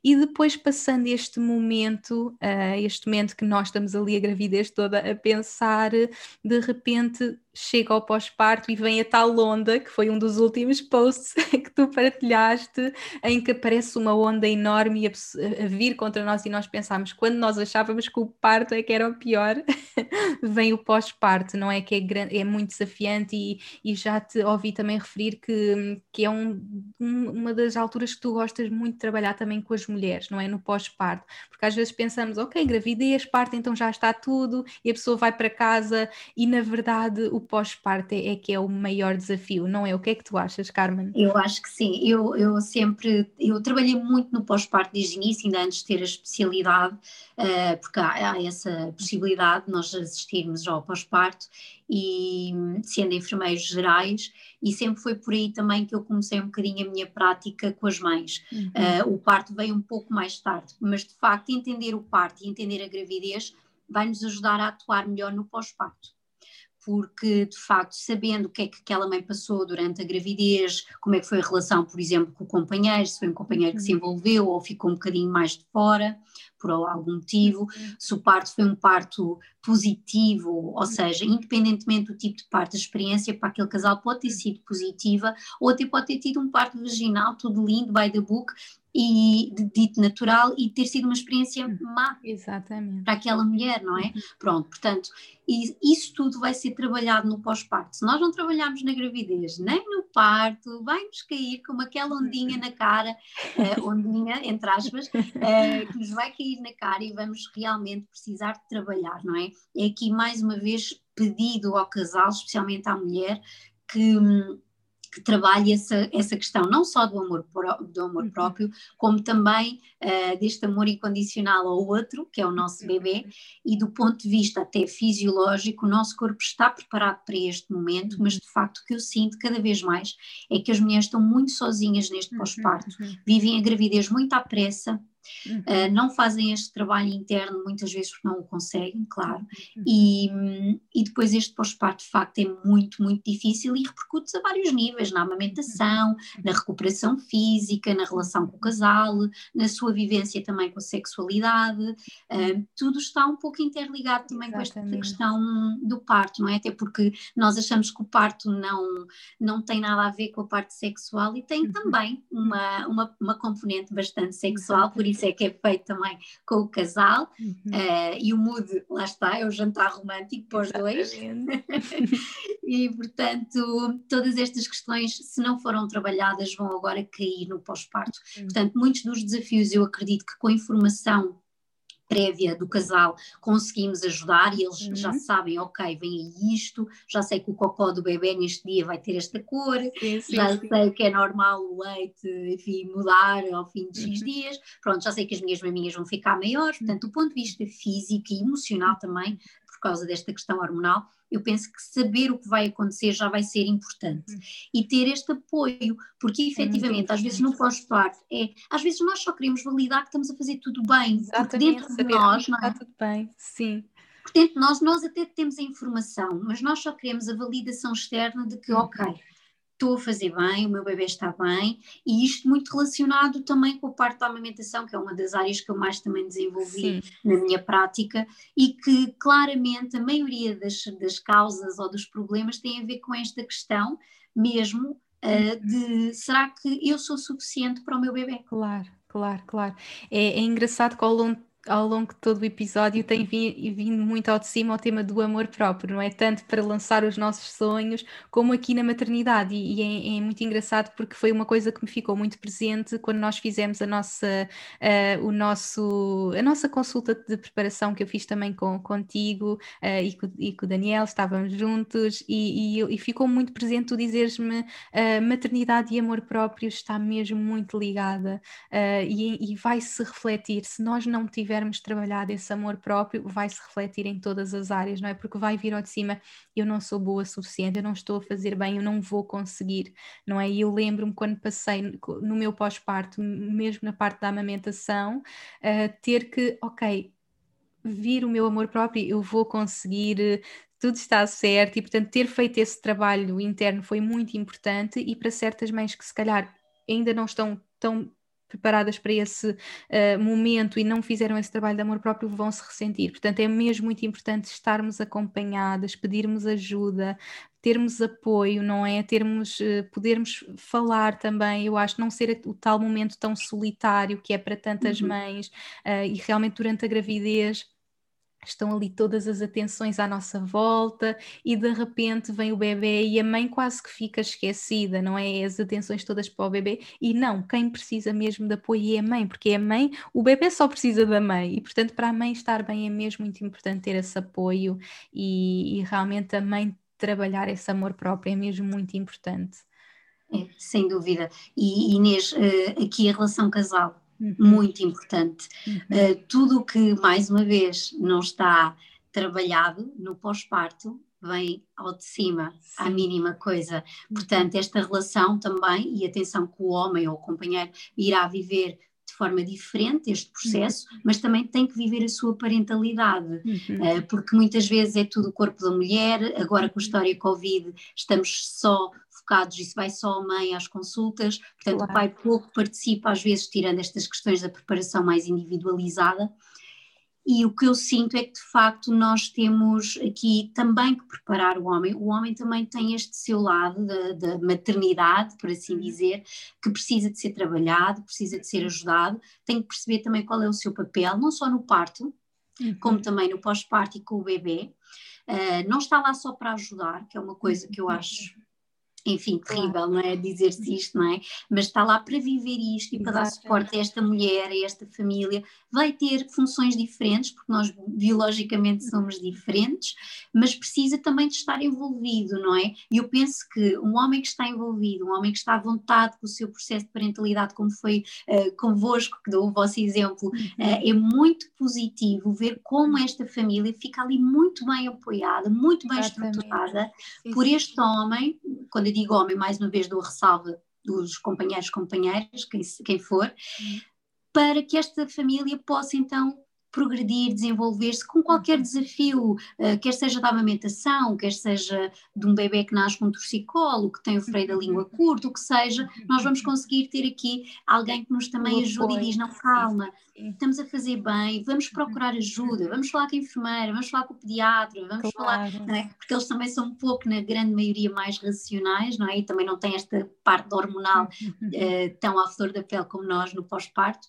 E depois, passando este momento, uh, este momento que nós estamos ali a gravidez toda a pensar, de repente chega ao pós-parto e vem a tal onda, que foi um dos últimos posts que tu partilhaste, em que aparece uma onda enorme a, a, vir contra nós e nós pensámos, quando nós achávamos que o parto é que era o pior, vem o pós-parto, não é que é, grande, é muito desafiante e, e, já te ouvi também referir que, que é um, um, uma das alturas que tu gostas muito de trabalhar também com as mulheres, não é? No pós-parto, porque às vezes pensamos, ok, gravidez, parto, então já está tudo e a pessoa vai para casa e na verdade o pós-parto é, é que é o maior desafio, não é? O que é que tu achas, Carmen? Eu acho que sim, eu, eu sempre, eu trabalhei muito no pós-parto desde o início, ainda antes de ter a especialidade, uh, porque há, há, essa possibilidade de nós assistirmos ao pós-parto e sendo enfermeiros gerais, e sempre foi por aí também que eu comecei um bocadinho a minha prática com as mães. Uhum. Uh, o parto veio um pouco mais tarde, mas de facto entender o parto e entender a gravidez vai nos ajudar a atuar melhor no pós-parto porque de facto, sabendo o que é que aquela mãe passou durante a gravidez, como é que foi a relação, por exemplo, com o companheiro, se foi um companheiro que se uhum. envolveu ou ficou um bocadinho mais de fora, por algum motivo, uhum. se o parto foi um parto positivo, ou uhum. seja, independentemente do tipo de parto, a experiência para aquele casal pode ter sido positiva, ou até pode ter tido um parto vaginal, tudo lindo, by the book, e dito natural e ter sido uma experiência uhum. má Exatamente. para aquela mulher, não é? Uhum. Pronto, portanto, isso tudo vai ser trabalhado no pós-parto. Se nós não trabalharmos na gravidez nem no parto, vai-nos cair como aquela ondinha na cara, uh, ondinha, entre aspas, uh, que nos vai cair na cara e vamos realmente precisar de trabalhar, não é? É aqui mais uma vez pedido ao casal, especialmente à mulher, que hum, que trabalhe essa, essa questão, não só do amor, do amor uhum. próprio, como também uh, deste amor incondicional ao outro, que é o nosso bebê, uhum. e do ponto de vista até fisiológico, o nosso corpo está preparado para este momento, mas uhum. de facto o que eu sinto cada vez mais é que as mulheres estão muito sozinhas neste pós-parto, vivem a gravidez muito à pressa, Uhum. Uh, não fazem este trabalho interno muitas vezes porque não o conseguem, claro, uhum. e, e depois este pós-parto de facto é muito, muito difícil e repercute a vários níveis, na amamentação, uhum. na recuperação física, na relação com o casal, na sua vivência também com a sexualidade, uh, tudo está um pouco interligado também Exatamente. com esta questão do parto, não é? Até porque nós achamos que o parto não, não tem nada a ver com a parte sexual e tem também uma, uma, uma componente bastante sexual, por isso é que é feito também com o casal uhum. uh, e o mood, lá está, é o jantar romântico para os dois. e portanto, todas estas questões, se não foram trabalhadas, vão agora cair no pós-parto. Uhum. Portanto, muitos dos desafios eu acredito que com a informação prévia do casal conseguimos ajudar e eles uhum. já sabem, ok, vem aí isto, já sei que o cocó do bebê neste dia vai ter esta cor, sim, sim, já sim. sei que é normal o leite, enfim, mudar ao fim de X uhum. dias, pronto, já sei que as minhas maminhas vão ficar maiores, portanto, do ponto de vista físico e emocional também, por causa desta questão hormonal, eu penso que saber o que vai acontecer já vai ser importante. Uhum. E ter este apoio, porque efetivamente, é às vezes no pós-parto, é, às vezes nós só queremos validar que estamos a fazer tudo bem, Exatamente, porque dentro de nós, não é? Está tudo bem, sim. Portanto, nós, nós até temos a informação, mas nós só queremos a validação externa de que, uhum. ok, estou a fazer bem, o meu bebê está bem, e isto muito relacionado também com a parte da amamentação, que é uma das áreas que eu mais também desenvolvi Sim. na minha prática, e que claramente a maioria das, das causas ou dos problemas tem a ver com esta questão mesmo uh, de será que eu sou suficiente para o meu bebê? Claro, claro, claro. É, é engraçado que ao longo ao longo de todo o episódio tem vindo muito ao de cima o tema do amor próprio, não é? Tanto para lançar os nossos sonhos, como aqui na maternidade. E, e é, é, muito engraçado porque foi uma coisa que me ficou muito presente quando nós fizemos a nossa, uh, o nosso, a nossa consulta de preparação que eu fiz também com, contigo uh, e, com, e com o Daniel, estávamos juntos, e, e, ficou muito presente tu dizeres-me uh, maternidade e amor próprio está mesmo muito ligada e, e vai se refletir se nós não tivermos tivermos trabalhado esse amor próprio, vai se refletir em todas as áreas, não é? Porque vai vir ao de cima, eu não sou boa o suficiente, eu não estou a fazer bem, eu não vou conseguir, não é? E eu lembro-me quando passei no meu pós-parto, mesmo na parte da amamentação, uh, ter que, ok, vir o meu amor próprio, eu vou conseguir, tudo está certo e portanto ter feito esse trabalho interno foi muito importante e para certas mães que se calhar ainda não estão tão preparadas para esse uh, momento e não fizeram esse trabalho de amor próprio vão se ressentir. Portanto, é mesmo muito importante estarmos acompanhadas, pedirmos ajuda, termos apoio, não é? Termos, uh, podermos falar também, eu acho, não ser o tal momento tão solitário que é para tantas uhum. mães uh, e realmente durante a gravidez estão ali todas as atenções à nossa volta e de repente vem o bebê e a mãe quase que fica esquecida, não é? As atenções todas para o bebê e não, quem precisa mesmo de apoio é a mãe, porque é a mãe, o bebê só precisa da mãe e portanto para a mãe estar bem é mesmo muito importante ter esse apoio e, e realmente a mãe trabalhar esse amor próprio é mesmo muito importante. É, sem dúvida. E Inês, eh, aqui a relação casal, Uhum. muito importante. Uhum. Uh, tudo o que, mais uma vez, não está trabalhado no pós-parto vem ao de cima, Sim. à mínima coisa. Uhum. Portanto, esta relação também, e atenção que o homem ou o companheiro irá viver de forma diferente este processo, uhum. mas também tem que viver a sua parentalidade, uhum. uh, porque muitas vezes é tudo o corpo da mulher, agora com a história Covid estamos só focados, isso vai só a mãe às consultas, portanto claro. o pai pouco participa, às vezes tirando estas questões da preparação mais individualizada. E o que eu sinto é que de facto nós temos aqui também que preparar o homem. O homem também tem este seu lado da, da maternidade, por assim uhum. dizer, que precisa de ser trabalhado, precisa de ser ajudado, tem que perceber também qual é o seu papel, não só no parto, uhum. como também no pós-parto e com o bebê. Uh, não está lá só para ajudar, que é uma coisa que eu uhum. acho enfim, terrível, claro. não é? Dizer-se isto, não é? Mas está lá para viver isto e para dar suporte a esta mulher, a esta família. Vai ter funções diferentes, porque nós biologicamente somos diferentes, mas precisa também de estar envolvido, não é? E eu penso que um homem que está envolvido, um homem que está à vontade com o seu processo de parentalidade, como foi uh, convosco, que dou o vosso exemplo, uh, é muito positivo ver como esta família fica ali muito bem apoiada, muito bem Exatamente. estruturada sim, por este homem, quando digo homem, mais uma vez dou ressalva dos companheiros, companheiras, quem, quem for, uhum. para que esta família possa então progredir, desenvolver-se com qualquer uhum. desafio, uh, quer seja da amamentação, quer seja de um bebê que nasce com um torcicolo, que tem o freio da uhum. língua curto, o que seja, nós vamos conseguir ter aqui alguém que nos também ajude e diz, não, calma, estamos a fazer bem, vamos procurar ajuda, vamos falar com a enfermeira, vamos falar com o pediatra, vamos claro. falar, é? porque eles também são um pouco, na grande maioria, mais racionais, não é? E também não têm esta parte hormonal uh, tão à flor da pele como nós no pós-parto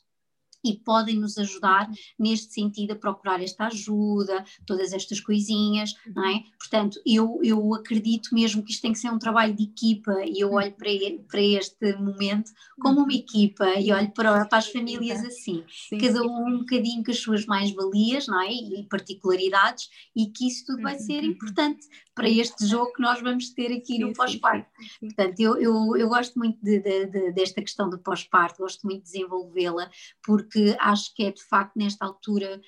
e podem nos ajudar uhum. neste sentido a procurar esta ajuda, todas estas coisinhas, não é? Portanto, eu, eu acredito mesmo que isto tem que ser um trabalho de equipa e eu olho para, para este momento como uma uhum. equipa e olho para, para as famílias assim, Sim. cada um um bocadinho com as suas mais-valias, não é? E particularidades e que isso tudo vai ser uhum. importante para este jogo que nós vamos ter aqui no pós-parto. Portanto, eu, eu, eu gosto muito de, de, de, desta questão do pós-parto, gosto muito de desenvolvê-la, porque acho que é de facto nesta altura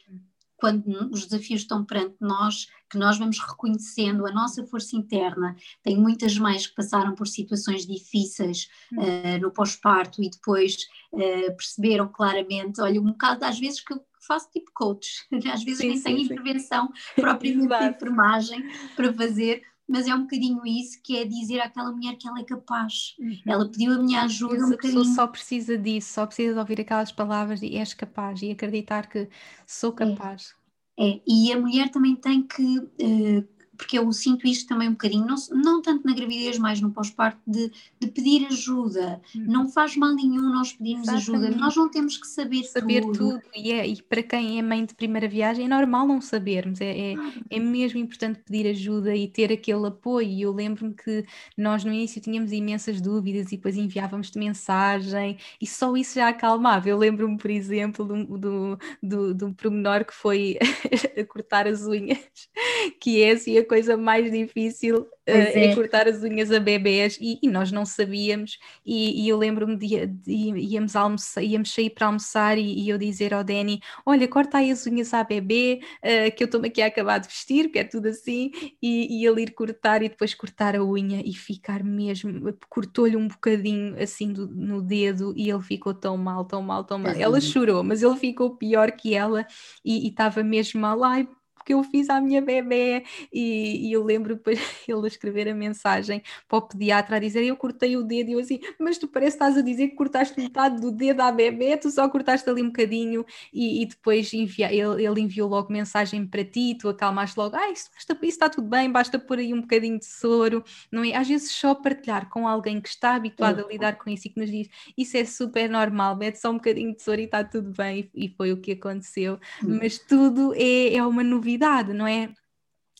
quando os desafios estão perante nós, que nós vamos reconhecendo a nossa força interna. Tem muitas mães que passaram por situações difíceis uh, no pós-parto e depois uh, perceberam claramente, olha, um bocado às vezes que eu faço tipo coach, às vezes sim, nem tenho intervenção propriamente de enfermagem para fazer, mas é um bocadinho isso que é dizer àquela mulher que ela é capaz. Uhum. Ela pediu a minha ajuda. Um a pessoa só precisa disso, só precisa de ouvir aquelas palavras de és capaz e acreditar que sou capaz. É, é. e a mulher também tem que uh, porque eu sinto isto também um bocadinho, não, não tanto na gravidez, mas no pós-parto, de, de, pedir ajuda. Hum. Não faz mal nenhum nós pedirmos Exatamente. ajuda, nós não temos que saber, saber tudo. tudo. E, é, e para quem é mãe de primeira viagem é normal não sabermos, é, é, é mesmo importante pedir ajuda e ter aquele apoio. E eu lembro-me que nós no início tínhamos imensas dúvidas e depois enviávamos-te mensagem e só isso já acalmava. Eu lembro-me, por exemplo, do, do, do, do pormenor que foi cortar as unhas, que é assim a coisa mais difícil uh, é. é. cortar as unhas a bebés e, e nós não sabíamos e, e eu lembro-me de, de, íamos, almoçar, íamos sair para almoçar e, e, eu dizer ao Danny, olha, corta aí as unhas à bebê uh, que eu estou-me aqui a acabar de vestir, que é tudo assim e, e ele ir cortar e depois cortar a unha e ficar mesmo, cortou-lhe um bocadinho assim do, no dedo e ele ficou tão mal, tão mal, tão mal. Ela chorou, mas ele ficou pior que ela e estava mesmo mal. Ai, porque eu fiz à minha bebê. E, e eu lembro depois ele escrever a mensagem para o pediatra a dizer: Eu cortei o dedo. E eu assim, mas tu parece que estás a dizer que cortaste metade do dedo à bebê, tu só cortaste ali um bocadinho. E, e depois envia, ele, ele, enviou logo mensagem para ti, tu acalmaste logo: Ah, isso, isso está tudo bem, basta pôr aí um bocadinho de soro. Não é? Às vezes só partilhar com alguém que está habituado a lidar com isso e que nos diz: Isso é super normal, mete só um bocadinho de soro e está tudo bem. E foi o que aconteceu. Mas tudo é, é uma novidade não é?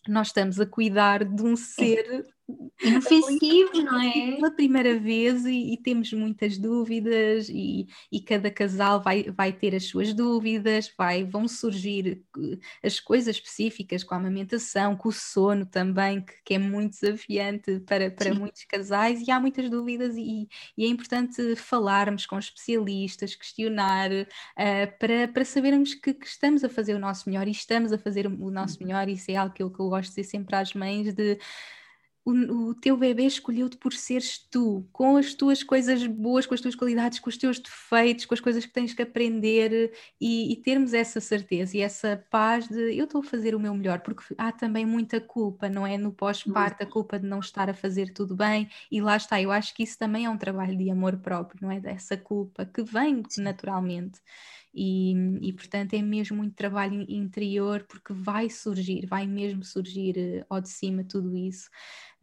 Nós estamos a cuidar de um ser inofensivo, não é? Pela primeira vez e, e temos muitas dúvidas e, e, cada casal vai, vai ter as suas dúvidas, vai, vão surgir eh, as coisas específicas com a amamentação, com o sono também, que, que é muito desafiante para, para muitos casais e há muitas dúvidas e, e, é importante falarmos com especialistas, questionar uh, para, para sabermos que, que, estamos a fazer o nosso melhor e estamos a fazer o nosso uhum. melhor, isso é algo que eu, que eu gosto de dizer sempre às mães de o, o teu bebê escolheu-te por seres tu, com as tuas coisas boas, com as tuas qualidades, com os teus defeitos, com as coisas que tens que aprender e, e termos essa certeza e essa paz de eu estou a fazer o meu melhor, porque há também muita culpa, não é? No pós-parto, a culpa de não estar a fazer tudo bem, e lá está, eu acho que isso também é um trabalho de amor próprio, não é? Dessa culpa que vem naturalmente. E, e, portanto é mesmo muito trabalho interior porque vai surgir, vai mesmo surgir uh, ao de cima tudo isso.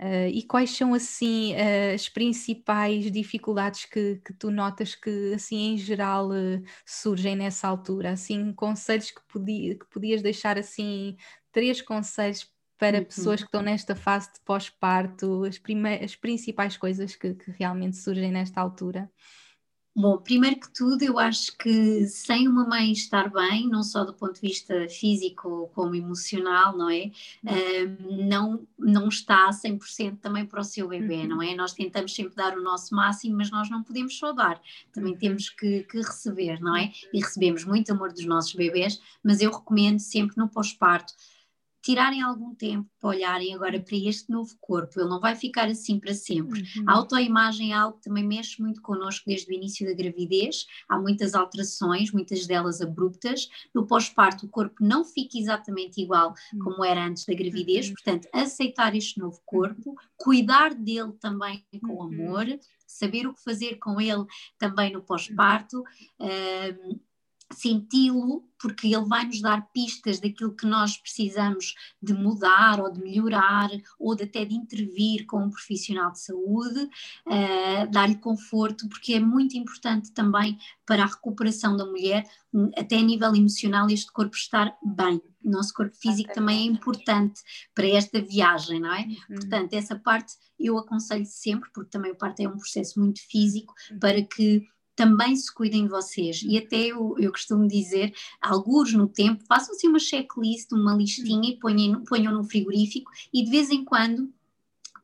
Uh, e quais são assim uh, as principais dificuldades que, que, tu notas que assim em geral surgem nessa altura? Assim, conselhos que, podia, que podias deixar assim, três conselhos para uhum. pessoas que estão nesta fase de pós-parto, as, as principais coisas que, que realmente surgem nesta altura? Bom, primeiro que tudo, eu acho que sem uma mãe estar bem, não só do ponto de vista físico como emocional, não é? Uh, não, não está 100% também para o seu bebê, uhum. não é? Nós tentamos sempre dar o nosso máximo, mas nós não podemos só dar, também uhum. temos que, que, receber, não é? E recebemos muito amor dos nossos bebês, mas eu recomendo sempre no pós-parto tirarem algum tempo para olharem agora para este novo corpo, ele não vai ficar assim para sempre. Uhum. A autoimagem é algo que também mexe muito connosco desde o início da gravidez, há muitas alterações, muitas delas abruptas. No pós-parto, o corpo não fica exatamente igual uhum. como era antes da gravidez, uhum. portanto, aceitar este novo corpo, cuidar dele também com uhum. amor, saber o que fazer com ele também no pós-parto. Uh, senti-lo, porque ele vai nos dar pistas daquilo que nós precisamos de mudar ou de melhorar, ou de até de intervir com um profissional de saúde, uh, dar-lhe conforto, porque é muito importante também para a recuperação da mulher, até a nível emocional, este corpo estar bem. O nosso corpo físico também é importante para esta viagem, não é? Uhum. Portanto, essa parte eu aconselho sempre, porque também o parto é um processo muito físico, uhum. para que também se cuidem de vocês. E até eu, eu costumo dizer, alguns no tempo, façam assim uma checklist, uma listinha e ponham, ponham no frigorífico e de vez em quando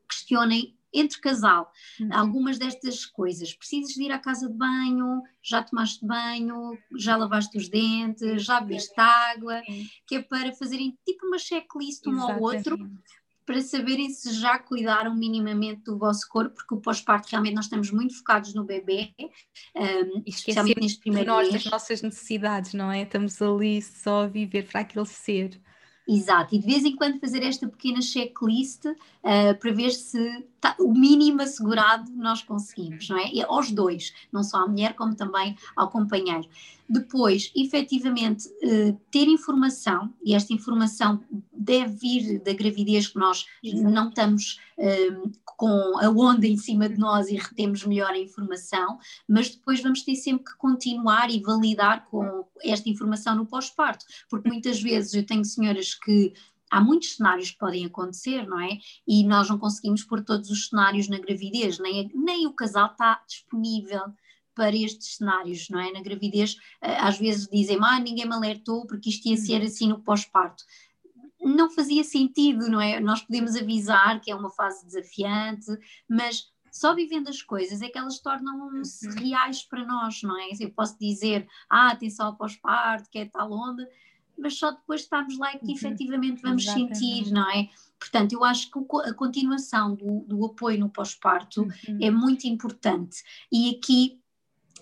questionem entre casal uhum. algumas destas coisas. Precisas de ir à casa de banho, já tomaste banho, já lavaste os dentes, já bebeste água, que é para fazerem tipo uma checklist um Exatamente. ao outro para saberem se já cuidaram minimamente do vosso corpo, porque o pós-parto realmente nós estamos muito focados no bebê, um, especialmente neste primeiro nós, mês. das nossas necessidades, não é? Estamos ali só a viver para aquele ser. Exato, e de vez em quando fazer esta pequena checklist uh, para ver se tá, o mínimo assegurado nós conseguimos, não é? E aos dois, não só à mulher como também ao companheiro. Depois, efetivamente, uh, ter informação, e esta informação deve vir da gravidez que nós não estamos uh, com a onda em cima de nós e retemos melhor a informação, mas depois vamos ter sempre que continuar e validar com esta informação no pós-parto, porque muitas vezes eu tenho senhoras que há muitos cenários que podem acontecer, não é? E nós não conseguimos pôr todos os cenários na gravidez, nem, nem o casal está disponível para estes cenários, não é? Na gravidez, eh, às vezes dizem, ah, ninguém me alertou porque isto ia ser uhum. assim no pós-parto não fazia sentido, não é? Nós podemos avisar que é uma fase desafiante, mas só vivendo as coisas é que elas tornam-se uhum. reais para nós, não é? Eu posso dizer, ah, atenção ao pós-parto, que é tal onda, mas só depois estamos lá é que uhum. efetivamente vamos Exatamente. sentir, não é? Portanto, eu acho que a continuação do, do apoio no pós-parto uhum. é muito importante. E aqui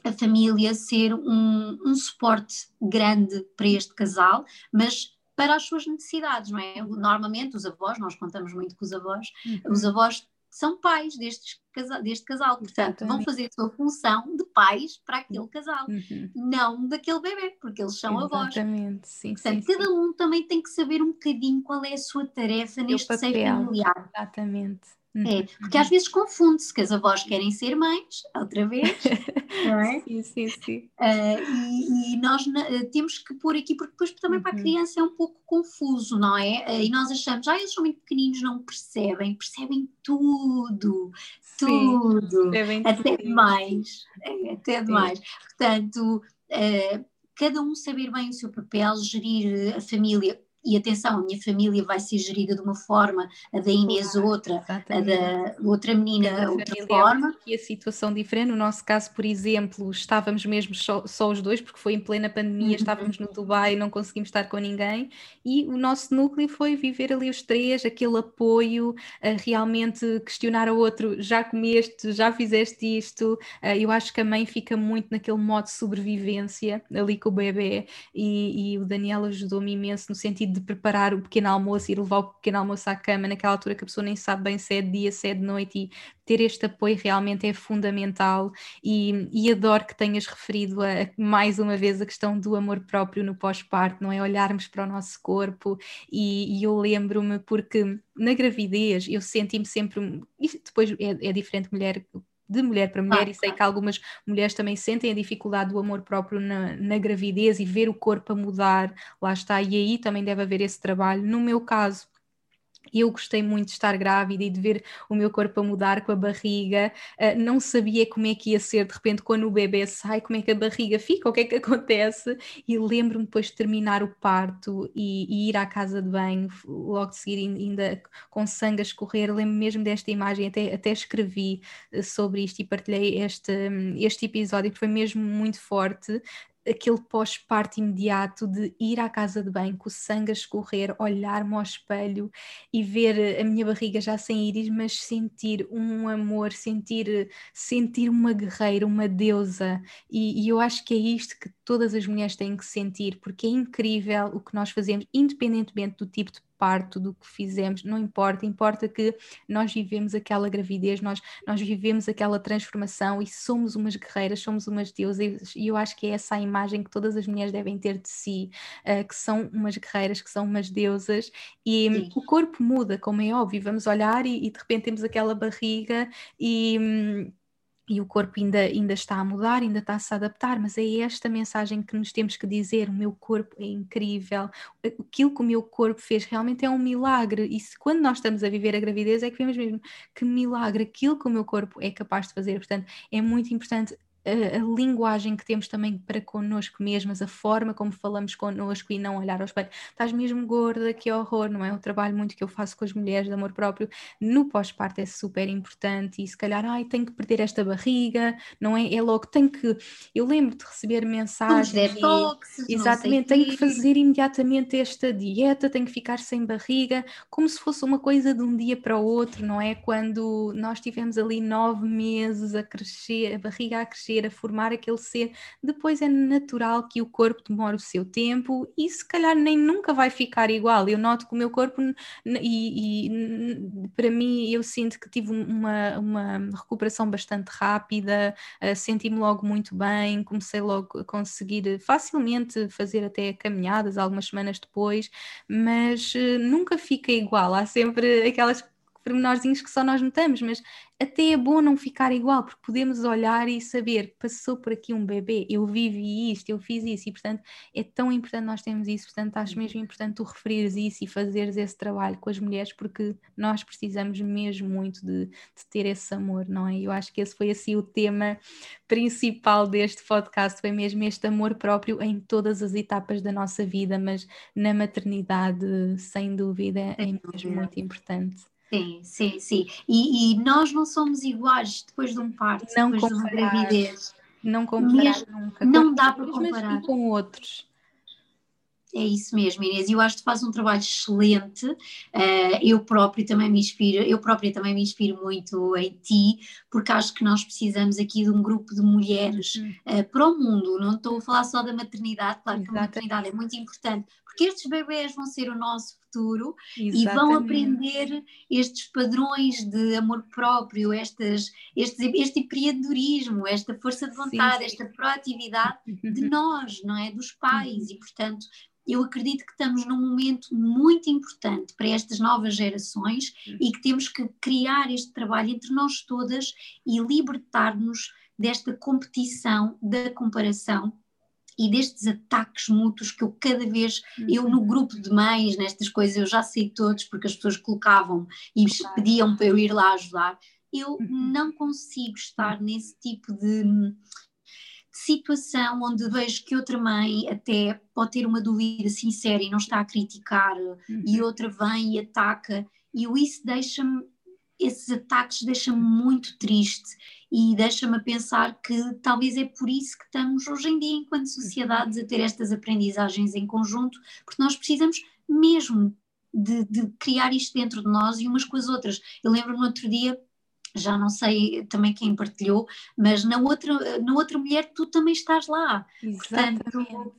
a família ser um, um suporte grande para este casal, mas para as suas necessidades, não é? Normalmente os avós, nós contamos muito com os avós, uhum. os avós são pais destes deste casal, portanto Exatamente. vão fazer a sua função de pais para aquele casal, uhum. não daquele bebê, porque eles são Exatamente. avós. Exatamente, sim, portanto, sim, cada um também tem que saber um bocadinho qual é a sua tarefa neste seio familiar. Exatamente. É, uhum. porque às vezes confunde-se que as avós querem ser mães, outra vez, não é? sim, sim, sim. Uh, e, e, nós uh, temos que pôr aqui, porque depois também uhum. para a uhum. criança é um pouco confuso, não é? Uh, e nós achamos, ah, eles são muito pequeninos, não percebem, percebem tudo, tudo, sim, até demais, é, até demais. Portanto, cada um saber bem o seu papel, gerir a família e atenção, a minha família vai ser gerida de uma forma, a da Inês outra, a da outra menina outra é forma. E a situação diferente, no nosso caso, por exemplo, estávamos mesmo só, só os dois, porque foi em plena pandemia, uhum. estávamos no Dubai, não conseguimos estar com ninguém, e o nosso núcleo foi viver ali os três, aquele apoio, realmente questionar ao outro, já comeste, já fizeste isto, eu acho que a mãe fica muito naquele modo de sobrevivência, ali com o bebê, e, e o Daniel ajudou-me imenso no sentido de preparar o pequeno almoço e levar o pequeno almoço à cama naquela altura que a pessoa nem sabe bem se é de dia, se é de noite e ter este apoio realmente é fundamental e, e adoro que tenhas referido a, mais uma vez a questão do amor próprio no pós-parto, não é? Olharmos para o nosso corpo e, e eu lembro-me porque na gravidez eu senti-me sempre, depois é, é diferente mulher de mulher para mulher, ah, e sei que algumas mulheres também sentem a dificuldade do amor próprio na, na, gravidez e ver o corpo a mudar, lá está, e aí também deve haver esse trabalho. No meu caso, eu gostei muito de estar grávida e de ver o meu corpo a mudar com a barriga. Uh, não sabia como é que ia ser, de repente, quando o bebê sai, como é que a barriga fica, o que é que acontece. E lembro-me depois de terminar o parto e, e, ir à casa de banho, logo de seguir, ainda com sangue a escorrer. Lembro mesmo desta imagem, até, até escrevi ah, sobre isto e partilhei este, este episódio, que foi mesmo muito forte aquele pós-parto imediato de ir à casa de banho com o sangue a escorrer, olhar-me ao espelho e ver a minha barriga já sem íris, mas sentir um amor, sentir, sentir uma guerreira, uma deusa. E, e eu acho que é isto que todas as mulheres têm que sentir, porque é incrível o que nós fazemos, independentemente do tipo de parto do que fizemos, não importa, importa que nós vivemos aquela gravidez, nós, nós vivemos aquela transformação e somos umas guerreiras, somos umas deusas, e eu acho que é essa a imagem que todas as mulheres devem ter de si, uh, que são umas guerreiras, que são umas deusas, e Sim. o corpo muda, como é óbvio, vamos olhar e, e de repente temos aquela barriga e. E o corpo ainda, ainda está a mudar, ainda está a se adaptar, mas é esta mensagem que nos temos que dizer: o meu corpo é incrível, aquilo que o meu corpo fez realmente é um milagre. E se, quando nós estamos a viver a gravidez, é que vemos mesmo que milagre, aquilo que o meu corpo é capaz de fazer. Portanto, é muito importante a, a, linguagem que temos também para connosco mesmas, a forma como falamos connosco e não olhar ao espelho. Estás mesmo gorda, que horror, não é? O trabalho muito que eu faço com as mulheres de amor próprio no pós-parto é super importante e se calhar, ai, tenho que perder esta barriga, não é? É logo, tenho que. Eu lembro de receber mensagens. Detox, exatamente, tenho que fazer imediatamente esta dieta, tenho que ficar sem barriga, como se fosse uma coisa de um dia para o outro, não é? Quando nós tivemos ali nove meses a crescer, a barriga a crescer crescer, a formar aquele ser, depois é natural que o corpo demore o seu tempo e se calhar nem nunca vai ficar igual. Eu noto que o meu corpo, e, e para mim, eu sinto que tive uma, uma recuperação bastante rápida, uh, senti-me logo muito bem, comecei logo a conseguir facilmente fazer até caminhadas algumas semanas depois, mas uh, nunca fica igual. Há sempre aquelas pormenorzinhos que só nós notamos, mas até é bom não ficar igual, porque podemos olhar e saber, passou por aqui um bebê, eu vivi isto, eu fiz isso, e portanto é tão importante nós termos isso, portanto acho mesmo importante tu referires isso e fazeres esse trabalho com as mulheres, porque nós precisamos mesmo muito de, de ter esse amor, não é? Eu acho que esse foi assim o tema principal deste podcast, foi mesmo este amor próprio em todas as etapas da nossa vida, mas na maternidade, sem dúvida, é mesmo muito importante. Sim, sim, sim. E, e, nós não somos iguais depois de um parto, não depois comparar, de uma gravidez. Não comparar nunca. Não dá para comparar. com outros. É isso mesmo, Inês. Eu acho que tu fazes um trabalho excelente. Uh, eu própria também me inspiro, eu própria também me inspiro muito em ti, porque acho que nós precisamos aqui de um grupo de mulheres uh, para o mundo. Não estou a falar só da maternidade, claro Exatamente. que a maternidade é muito importante, porque estes bebês vão ser o nosso futuro Exatamente. e vão aprender estes padrões de amor próprio, estas, este, este empreendedorismo, esta força de vontade, sim, sim. esta proatividade de nós, não é? Dos pais, e portanto eu acredito que estamos num momento muito importante para estas novas gerações e que temos que criar este trabalho entre nós todas e libertar-nos desta competição, da comparação e destes ataques mútuos que eu cada vez, eu no uhum. grupo de mães, nestas coisas, eu já sei todos, porque as pessoas colocavam e pediam para eu ir lá ajudar, eu uhum. não consigo estar nesse tipo de situação onde vejo que outra mãe até pode ter uma dúvida sincera e não está a criticar, uhum. e outra vem e ataca, e isso deixa-me, esses ataques deixam-me muito triste e deixa-me pensar que talvez é por isso que estamos hoje em dia, enquanto sociedades, a ter estas aprendizagens em conjunto, porque nós precisamos mesmo de, de criar isto dentro de nós e umas com as outras. Eu lembro-me no outro dia já não sei também quem partilhou, mas na outra, na outra mulher tu também estás lá. Exatamente. Portanto,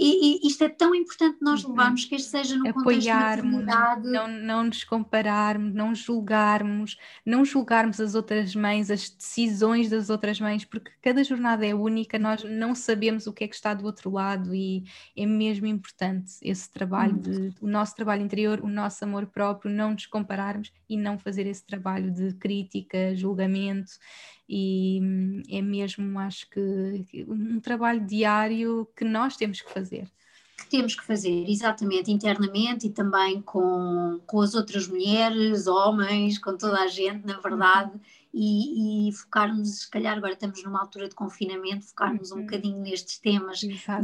e, e, isto é tão importante nós uhum. levarmos que este seja no Apoiarmos, contexto não, não nos compararmos, não julgarmos, não julgarmos as outras mães, as decisões das outras mães, porque cada jornada é única, nós não sabemos o que é que está do outro lado e é mesmo importante esse trabalho, uhum. de, o nosso trabalho interior, o nosso amor próprio, não nos compararmos e não fazer esse trabalho de crítica, julgamento e hum, é mesmo, acho que, um trabalho diário que nós temos que fazer. Que temos que fazer, exatamente, internamente e também com, com as outras mulheres, homens, com toda a gente, na verdade, uhum. e, e focarmos, se calhar agora estamos numa altura de confinamento, focarmos uhum. um bocadinho nestes temas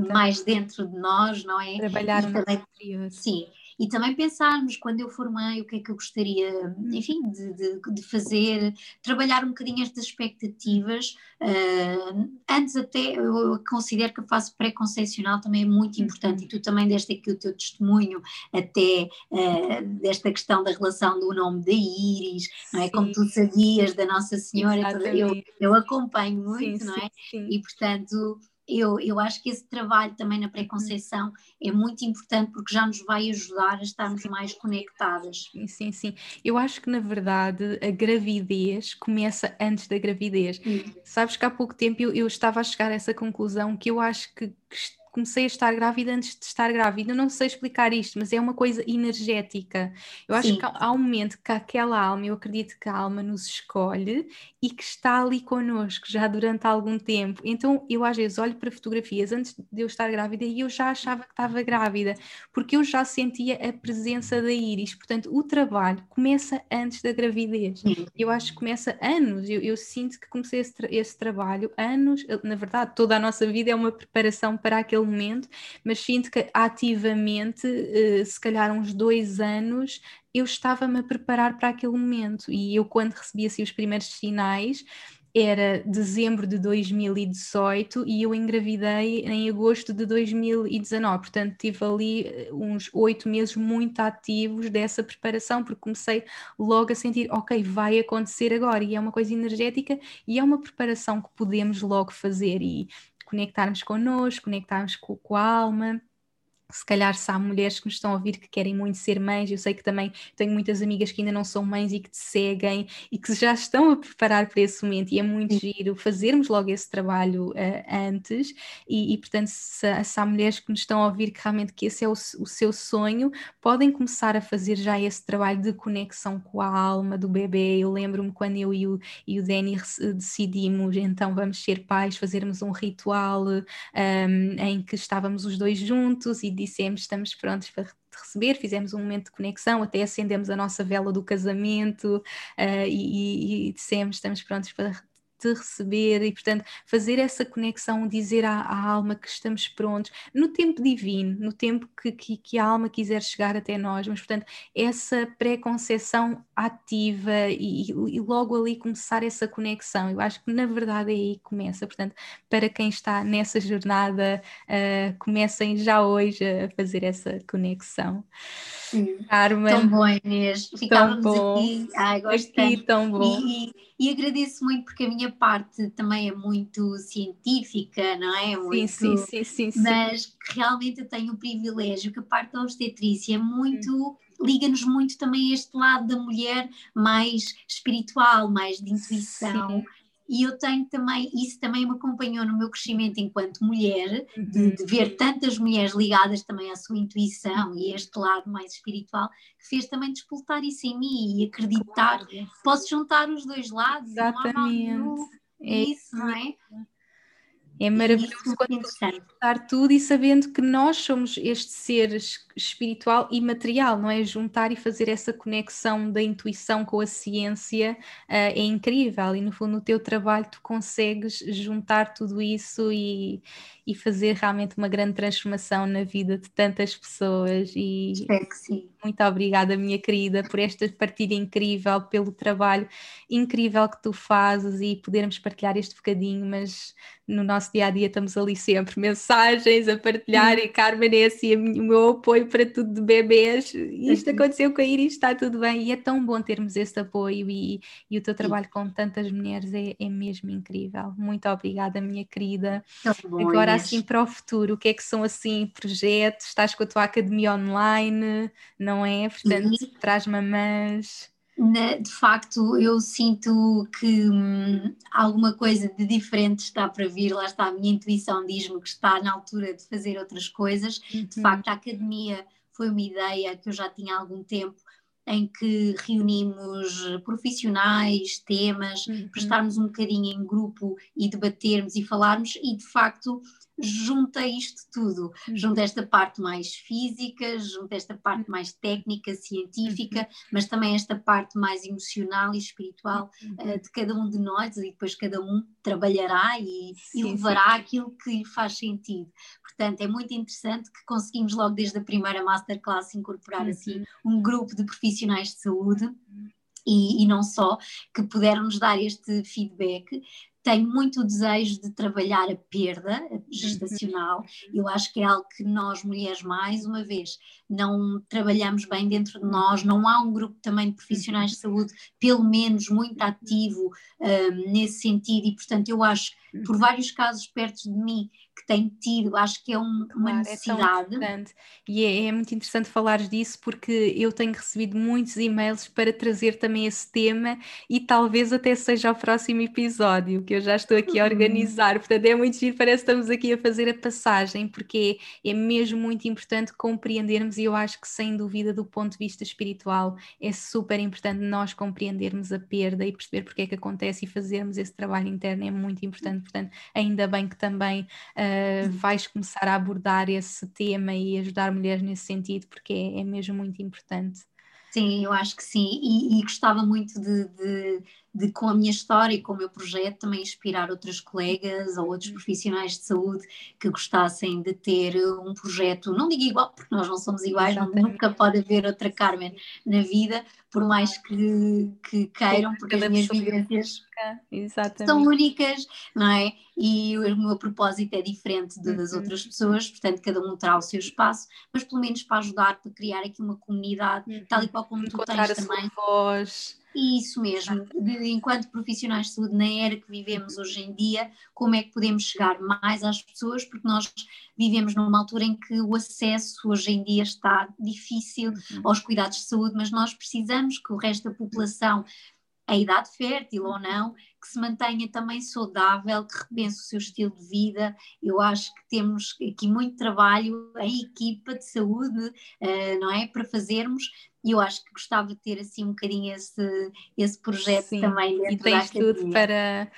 mais dentro de nós, não é? Trabalhar no interior. Sim, e também pensarmos quando eu for mãe o que é que eu gostaria, enfim, de, de, de fazer, trabalhar um bocadinho estas expectativas. Uh, antes até, eu considero que a fase pré-concepcional também é muito importante e tu também deste aqui o teu testemunho até uh, desta questão da relação do nome da Íris, não é? Como tu sabias da Nossa Senhora, eu, eu acompanho muito, sim, não é? Sim, e portanto eu, eu acho que esse trabalho também na pré-conceição é muito importante porque já nos vai ajudar a estarmos mais conectadas. Sim, sim, sim. Eu acho que na verdade a gravidez começa antes da gravidez. Sabes que há pouco tempo eu, eu, estava a chegar a essa conclusão que eu acho que, que comecei a estar grávida antes de estar grávida. Não sei explicar isto, mas é uma coisa energética. Eu acho Sim. que há um momento que aquela alma, eu acredito que a alma nos escolhe e que está ali connosco já durante algum tempo. Então eu às vezes olho para fotografias antes de eu estar grávida e eu já achava que estava grávida, porque eu já sentia a presença da íris. Portanto, o trabalho começa antes da gravidez. Sim. Eu acho que começa anos. Eu, eu sinto que comecei esse, tra esse trabalho anos. Na verdade, toda a nossa vida é uma preparação para aquele naquele momento, mas sinto que ativamente, uh, se calhar uns dois anos, eu estava-me a preparar para aquele momento. E eu quando recebi assim os primeiros sinais, era dezembro de 2018 e eu engravidei em agosto de 2019, portanto tive ali eh, uns oito meses muito ativos dessa preparação, porque comecei logo a sentir, ok, vai acontecer agora, e é uma coisa energética e é uma preparação que podemos logo fazer. E conectarmos connosco, conectarmos com, com a alma se calhar se há mulheres que nos estão a ouvir que querem muito ser mães, eu sei que também tenho muitas amigas que ainda não são mães e que te seguem e que já estão a preparar para esse momento e é muito Sim. giro fazermos logo esse trabalho uh, antes e, e portanto se, se, há mulheres que nos estão a ouvir que realmente que esse é o, o, seu sonho, podem começar a fazer já esse trabalho de conexão com a alma do bebê, eu lembro-me quando eu e o, e o Danny decidimos então vamos ser pais, fazermos um ritual um, em que estávamos os dois juntos e dissemos estamos prontos para receber, fizemos um momento de conexão, até acendemos a nossa vela do casamento uh, e, e, dissemos estamos prontos para te receber e, portanto, fazer essa conexão, dizer à, à, alma que estamos prontos, no tempo divino, no tempo que, que, que a alma quiser chegar até nós, mas, portanto, essa pré-conceição ativa e, e, logo ali começar essa conexão, eu acho que na verdade é aí que começa, portanto, para quem está nessa jornada, uh, comecem já hoje a fazer essa conexão. Sim. Carmen. Tão bom, Inês. Ficávamos bom. aqui. Ai, gosto aqui, tão bom. E, e, agradeço muito porque a minha parte também é muito científica, não é? Muito, sim, sim, sim, sim, Mas realmente eu tenho o privilégio que a parte da obstetrícia é muito. Liga-nos muito também a este lado da mulher mais espiritual, mais de intuição. Sim e eu tenho também, isso também me acompanhou no meu crescimento enquanto mulher, uhum. de, de, ver tantas mulheres ligadas também à sua intuição e a este lado mais espiritual, que fez também despoltar isso em mim e acreditar claro. posso juntar os dois lados. Exatamente. Não é isso, não é? É maravilhoso quando estar tudo e sabendo que nós somos este ser espiritual e material, não é? Juntar e fazer essa conexão da intuição com a ciência uh, é incrível e no fundo no teu trabalho tu consegues juntar tudo isso e, e fazer realmente uma grande transformação na vida de tantas pessoas e Espero que sim. muito obrigada minha querida por esta partilha incrível, pelo trabalho incrível que tu fazes e podermos partilhar este bocadinho, mas no nosso dia a dia estamos ali sempre mensagens a partilhar e Carmen é assim o meu apoio para tudo de bebês. Isto uhum. aconteceu com a Iris, está tudo bem e é tão bom termos esse apoio e, e o teu trabalho com tantas mulheres é, é mesmo incrível. Muito obrigada, minha querida. Bom, Agora, Inês. assim, para o futuro, o que é que são assim projetos? Estás com a tua academia online, não é? Portanto, uhum. traz mamãs de facto, eu sinto que hum, alguma coisa de diferente está para vir. Lá está, a minha intuição diz-me que está na altura de fazer outras coisas. Uhum. De facto, a academia foi uma ideia que eu já tinha há algum tempo, em que reunimos profissionais, temas, uhum. para estarmos um bocadinho em grupo e debatermos e falarmos, e de facto junta isto tudo, uhum. junta esta parte mais física, junta esta parte mais técnica, científica, uhum. mas também esta parte mais emocional e espiritual uh, de cada um de nós, e depois cada um trabalhará e, sim, e levará sim. aquilo que lhe faz sentido. Portanto, é muito interessante que conseguimos logo desde a primeira masterclass incorporar assim uhum. um grupo de profissionais de saúde. E, e, não só, que puderam nos dar este feedback tenho muito o desejo de trabalhar a perda gestacional. Uhum. Eu acho que é algo que nós, mulheres, mais uma vez, não trabalhamos bem dentro de nós. Não há um grupo também de profissionais de saúde, pelo menos muito ativo um, nesse sentido, e portanto, eu acho, por vários casos perto de mim, que tem tido, acho que é um, claro, uma necessidade. É e é, é, muito interessante falar disso porque eu tenho recebido muitos e-mails para trazer também esse tema e talvez até seja o próximo episódio que eu já estou aqui a uhum. organizar. Portanto, é muito giro, parece que estamos aqui a fazer a passagem, porque é, é mesmo muito importante compreendermos, e eu acho que sem dúvida, do ponto de vista espiritual, é super importante nós compreendermos a perda e perceber porque é que acontece e fazermos esse trabalho interno é muito importante. Portanto, ainda bem que também. Uh, uh, vais começar a abordar esse tema e ajudar mulheres nesse sentido, porque é, é mesmo muito importante. Sim, eu acho que sim, e, e gostava muito de, de, de com a minha história e com o meu projeto também inspirar outras colegas ou outros profissionais de saúde que gostassem de ter um projeto, não digo igual, porque nós não somos iguais, não, nunca pode haver outra Carmen na vida, por mais que, que queiram, porque as minhas vivências são únicas, não é? E o meu propósito é diferente das uhum. outras pessoas, portanto, cada um terá o seu espaço, mas pelo menos para ajudar, para criar aqui uma comunidade, uhum. tal e qual como tu tens também. Voz. Isso mesmo, de, enquanto profissionais de saúde, na era que vivemos hoje em dia, como é que podemos chegar mais às pessoas, porque nós vivemos numa altura em que o acesso hoje em dia está difícil uhum. aos cuidados de saúde, mas nós precisamos que o resto da população a idade fértil ou não, que se mantenha também saudável, que repense o seu estilo de vida. Eu acho que temos aqui muito trabalho em equipa de saúde, uh, não é? Para fazermos. E eu acho que gostava de ter assim um bocadinho esse, esse projeto Sim, também e tens tudo para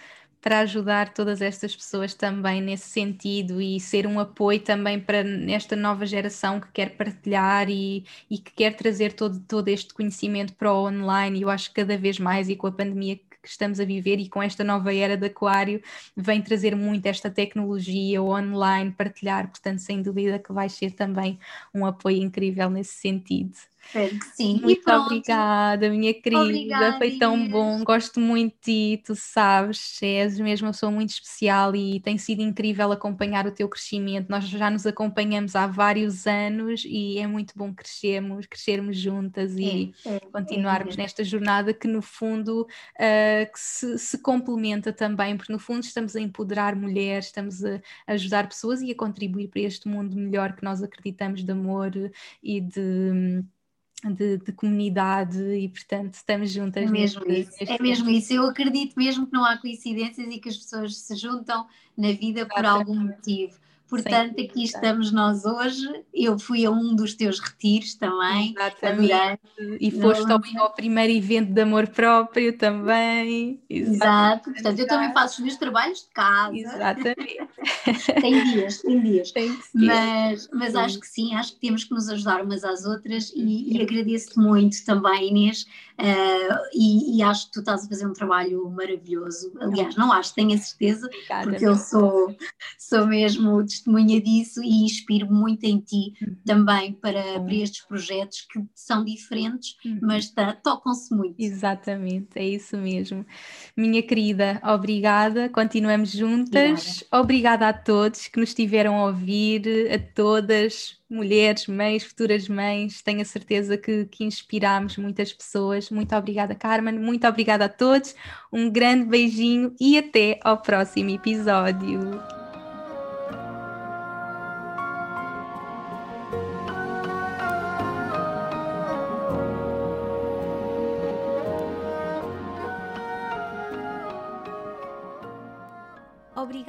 para ajudar todas estas pessoas também nesse sentido e ser um apoio também para esta nova geração que quer partilhar e, e que quer trazer todo, todo este conhecimento para o online. Eu acho que cada vez mais, e com a pandemia que estamos a viver e com esta nova era de Aquário, vem trazer muito esta tecnologia online, partilhar, portanto, sem dúvida que vai ser também um apoio incrível nesse sentido. Sim. Muito obrigada, minha querida. Obrigada, Foi tão Inês. bom. Gosto muito de ti, tu sabes. És mesmo uma pessoa muito especial e tem sido incrível acompanhar o teu crescimento. Nós já nos acompanhamos há vários anos e é muito bom crescermos, crescermos juntas e é, é, continuarmos é, nesta jornada que, no fundo, uh, que se, se, complementa também, porque no fundo estamos a empoderar mulheres, estamos a ajudar pessoas e a contribuir para este mundo melhor que nós acreditamos de amor e de de, de, comunidade e portanto estamos juntas. É mesmo isso, é mesmo isso. Eu acredito mesmo que não há coincidências e que as pessoas se juntam na vida por algum motivo. Portanto, Sim, aqui estamos nós hoje. Eu fui a um dos teus retiros também. Exatamente. E foste ao, ao, primeiro evento de amor próprio também. Exato. Portanto, eu também faço os meus trabalhos de casa. Exatamente. tem dias, tem dias. Tem mas, mas acho que sim, acho que temos que nos ajudar umas às outras e, e agradeço-te muito também, Inês. Uh, e, e, acho que tu estás a fazer um trabalho maravilhoso. Aliás, não acho, tenho a certeza, porque eu sou, sou mesmo testemunha disso e inspiro muito em ti uhum. também para, para estes projetos que são diferentes, uhum. mas tá, tocam-se muito. Exatamente, é isso mesmo. Minha querida, obrigada, continuamos juntas. Obrigada, obrigada a todos que nos tiveram a ouvir, a todas mulheres, mães, futuras mães, tenho a certeza que, que inspiramos muitas pessoas. Muito obrigada, Carmen, muito obrigada a todos, um grande beijinho e até ao próximo episódio.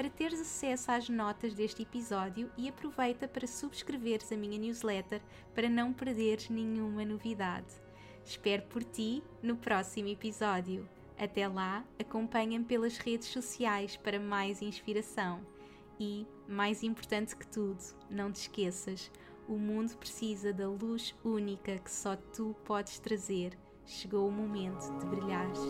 para teres acesso às notas deste episódio e aproveita para subscreveres a minha newsletter para não perderes nenhuma novidade. Espero por ti no próximo episódio. Até lá, acompanha-me pelas redes sociais para mais inspiração. E, mais importante que tudo, não te esqueças: o mundo precisa da luz única que só tu podes trazer. Chegou o momento de brilhares.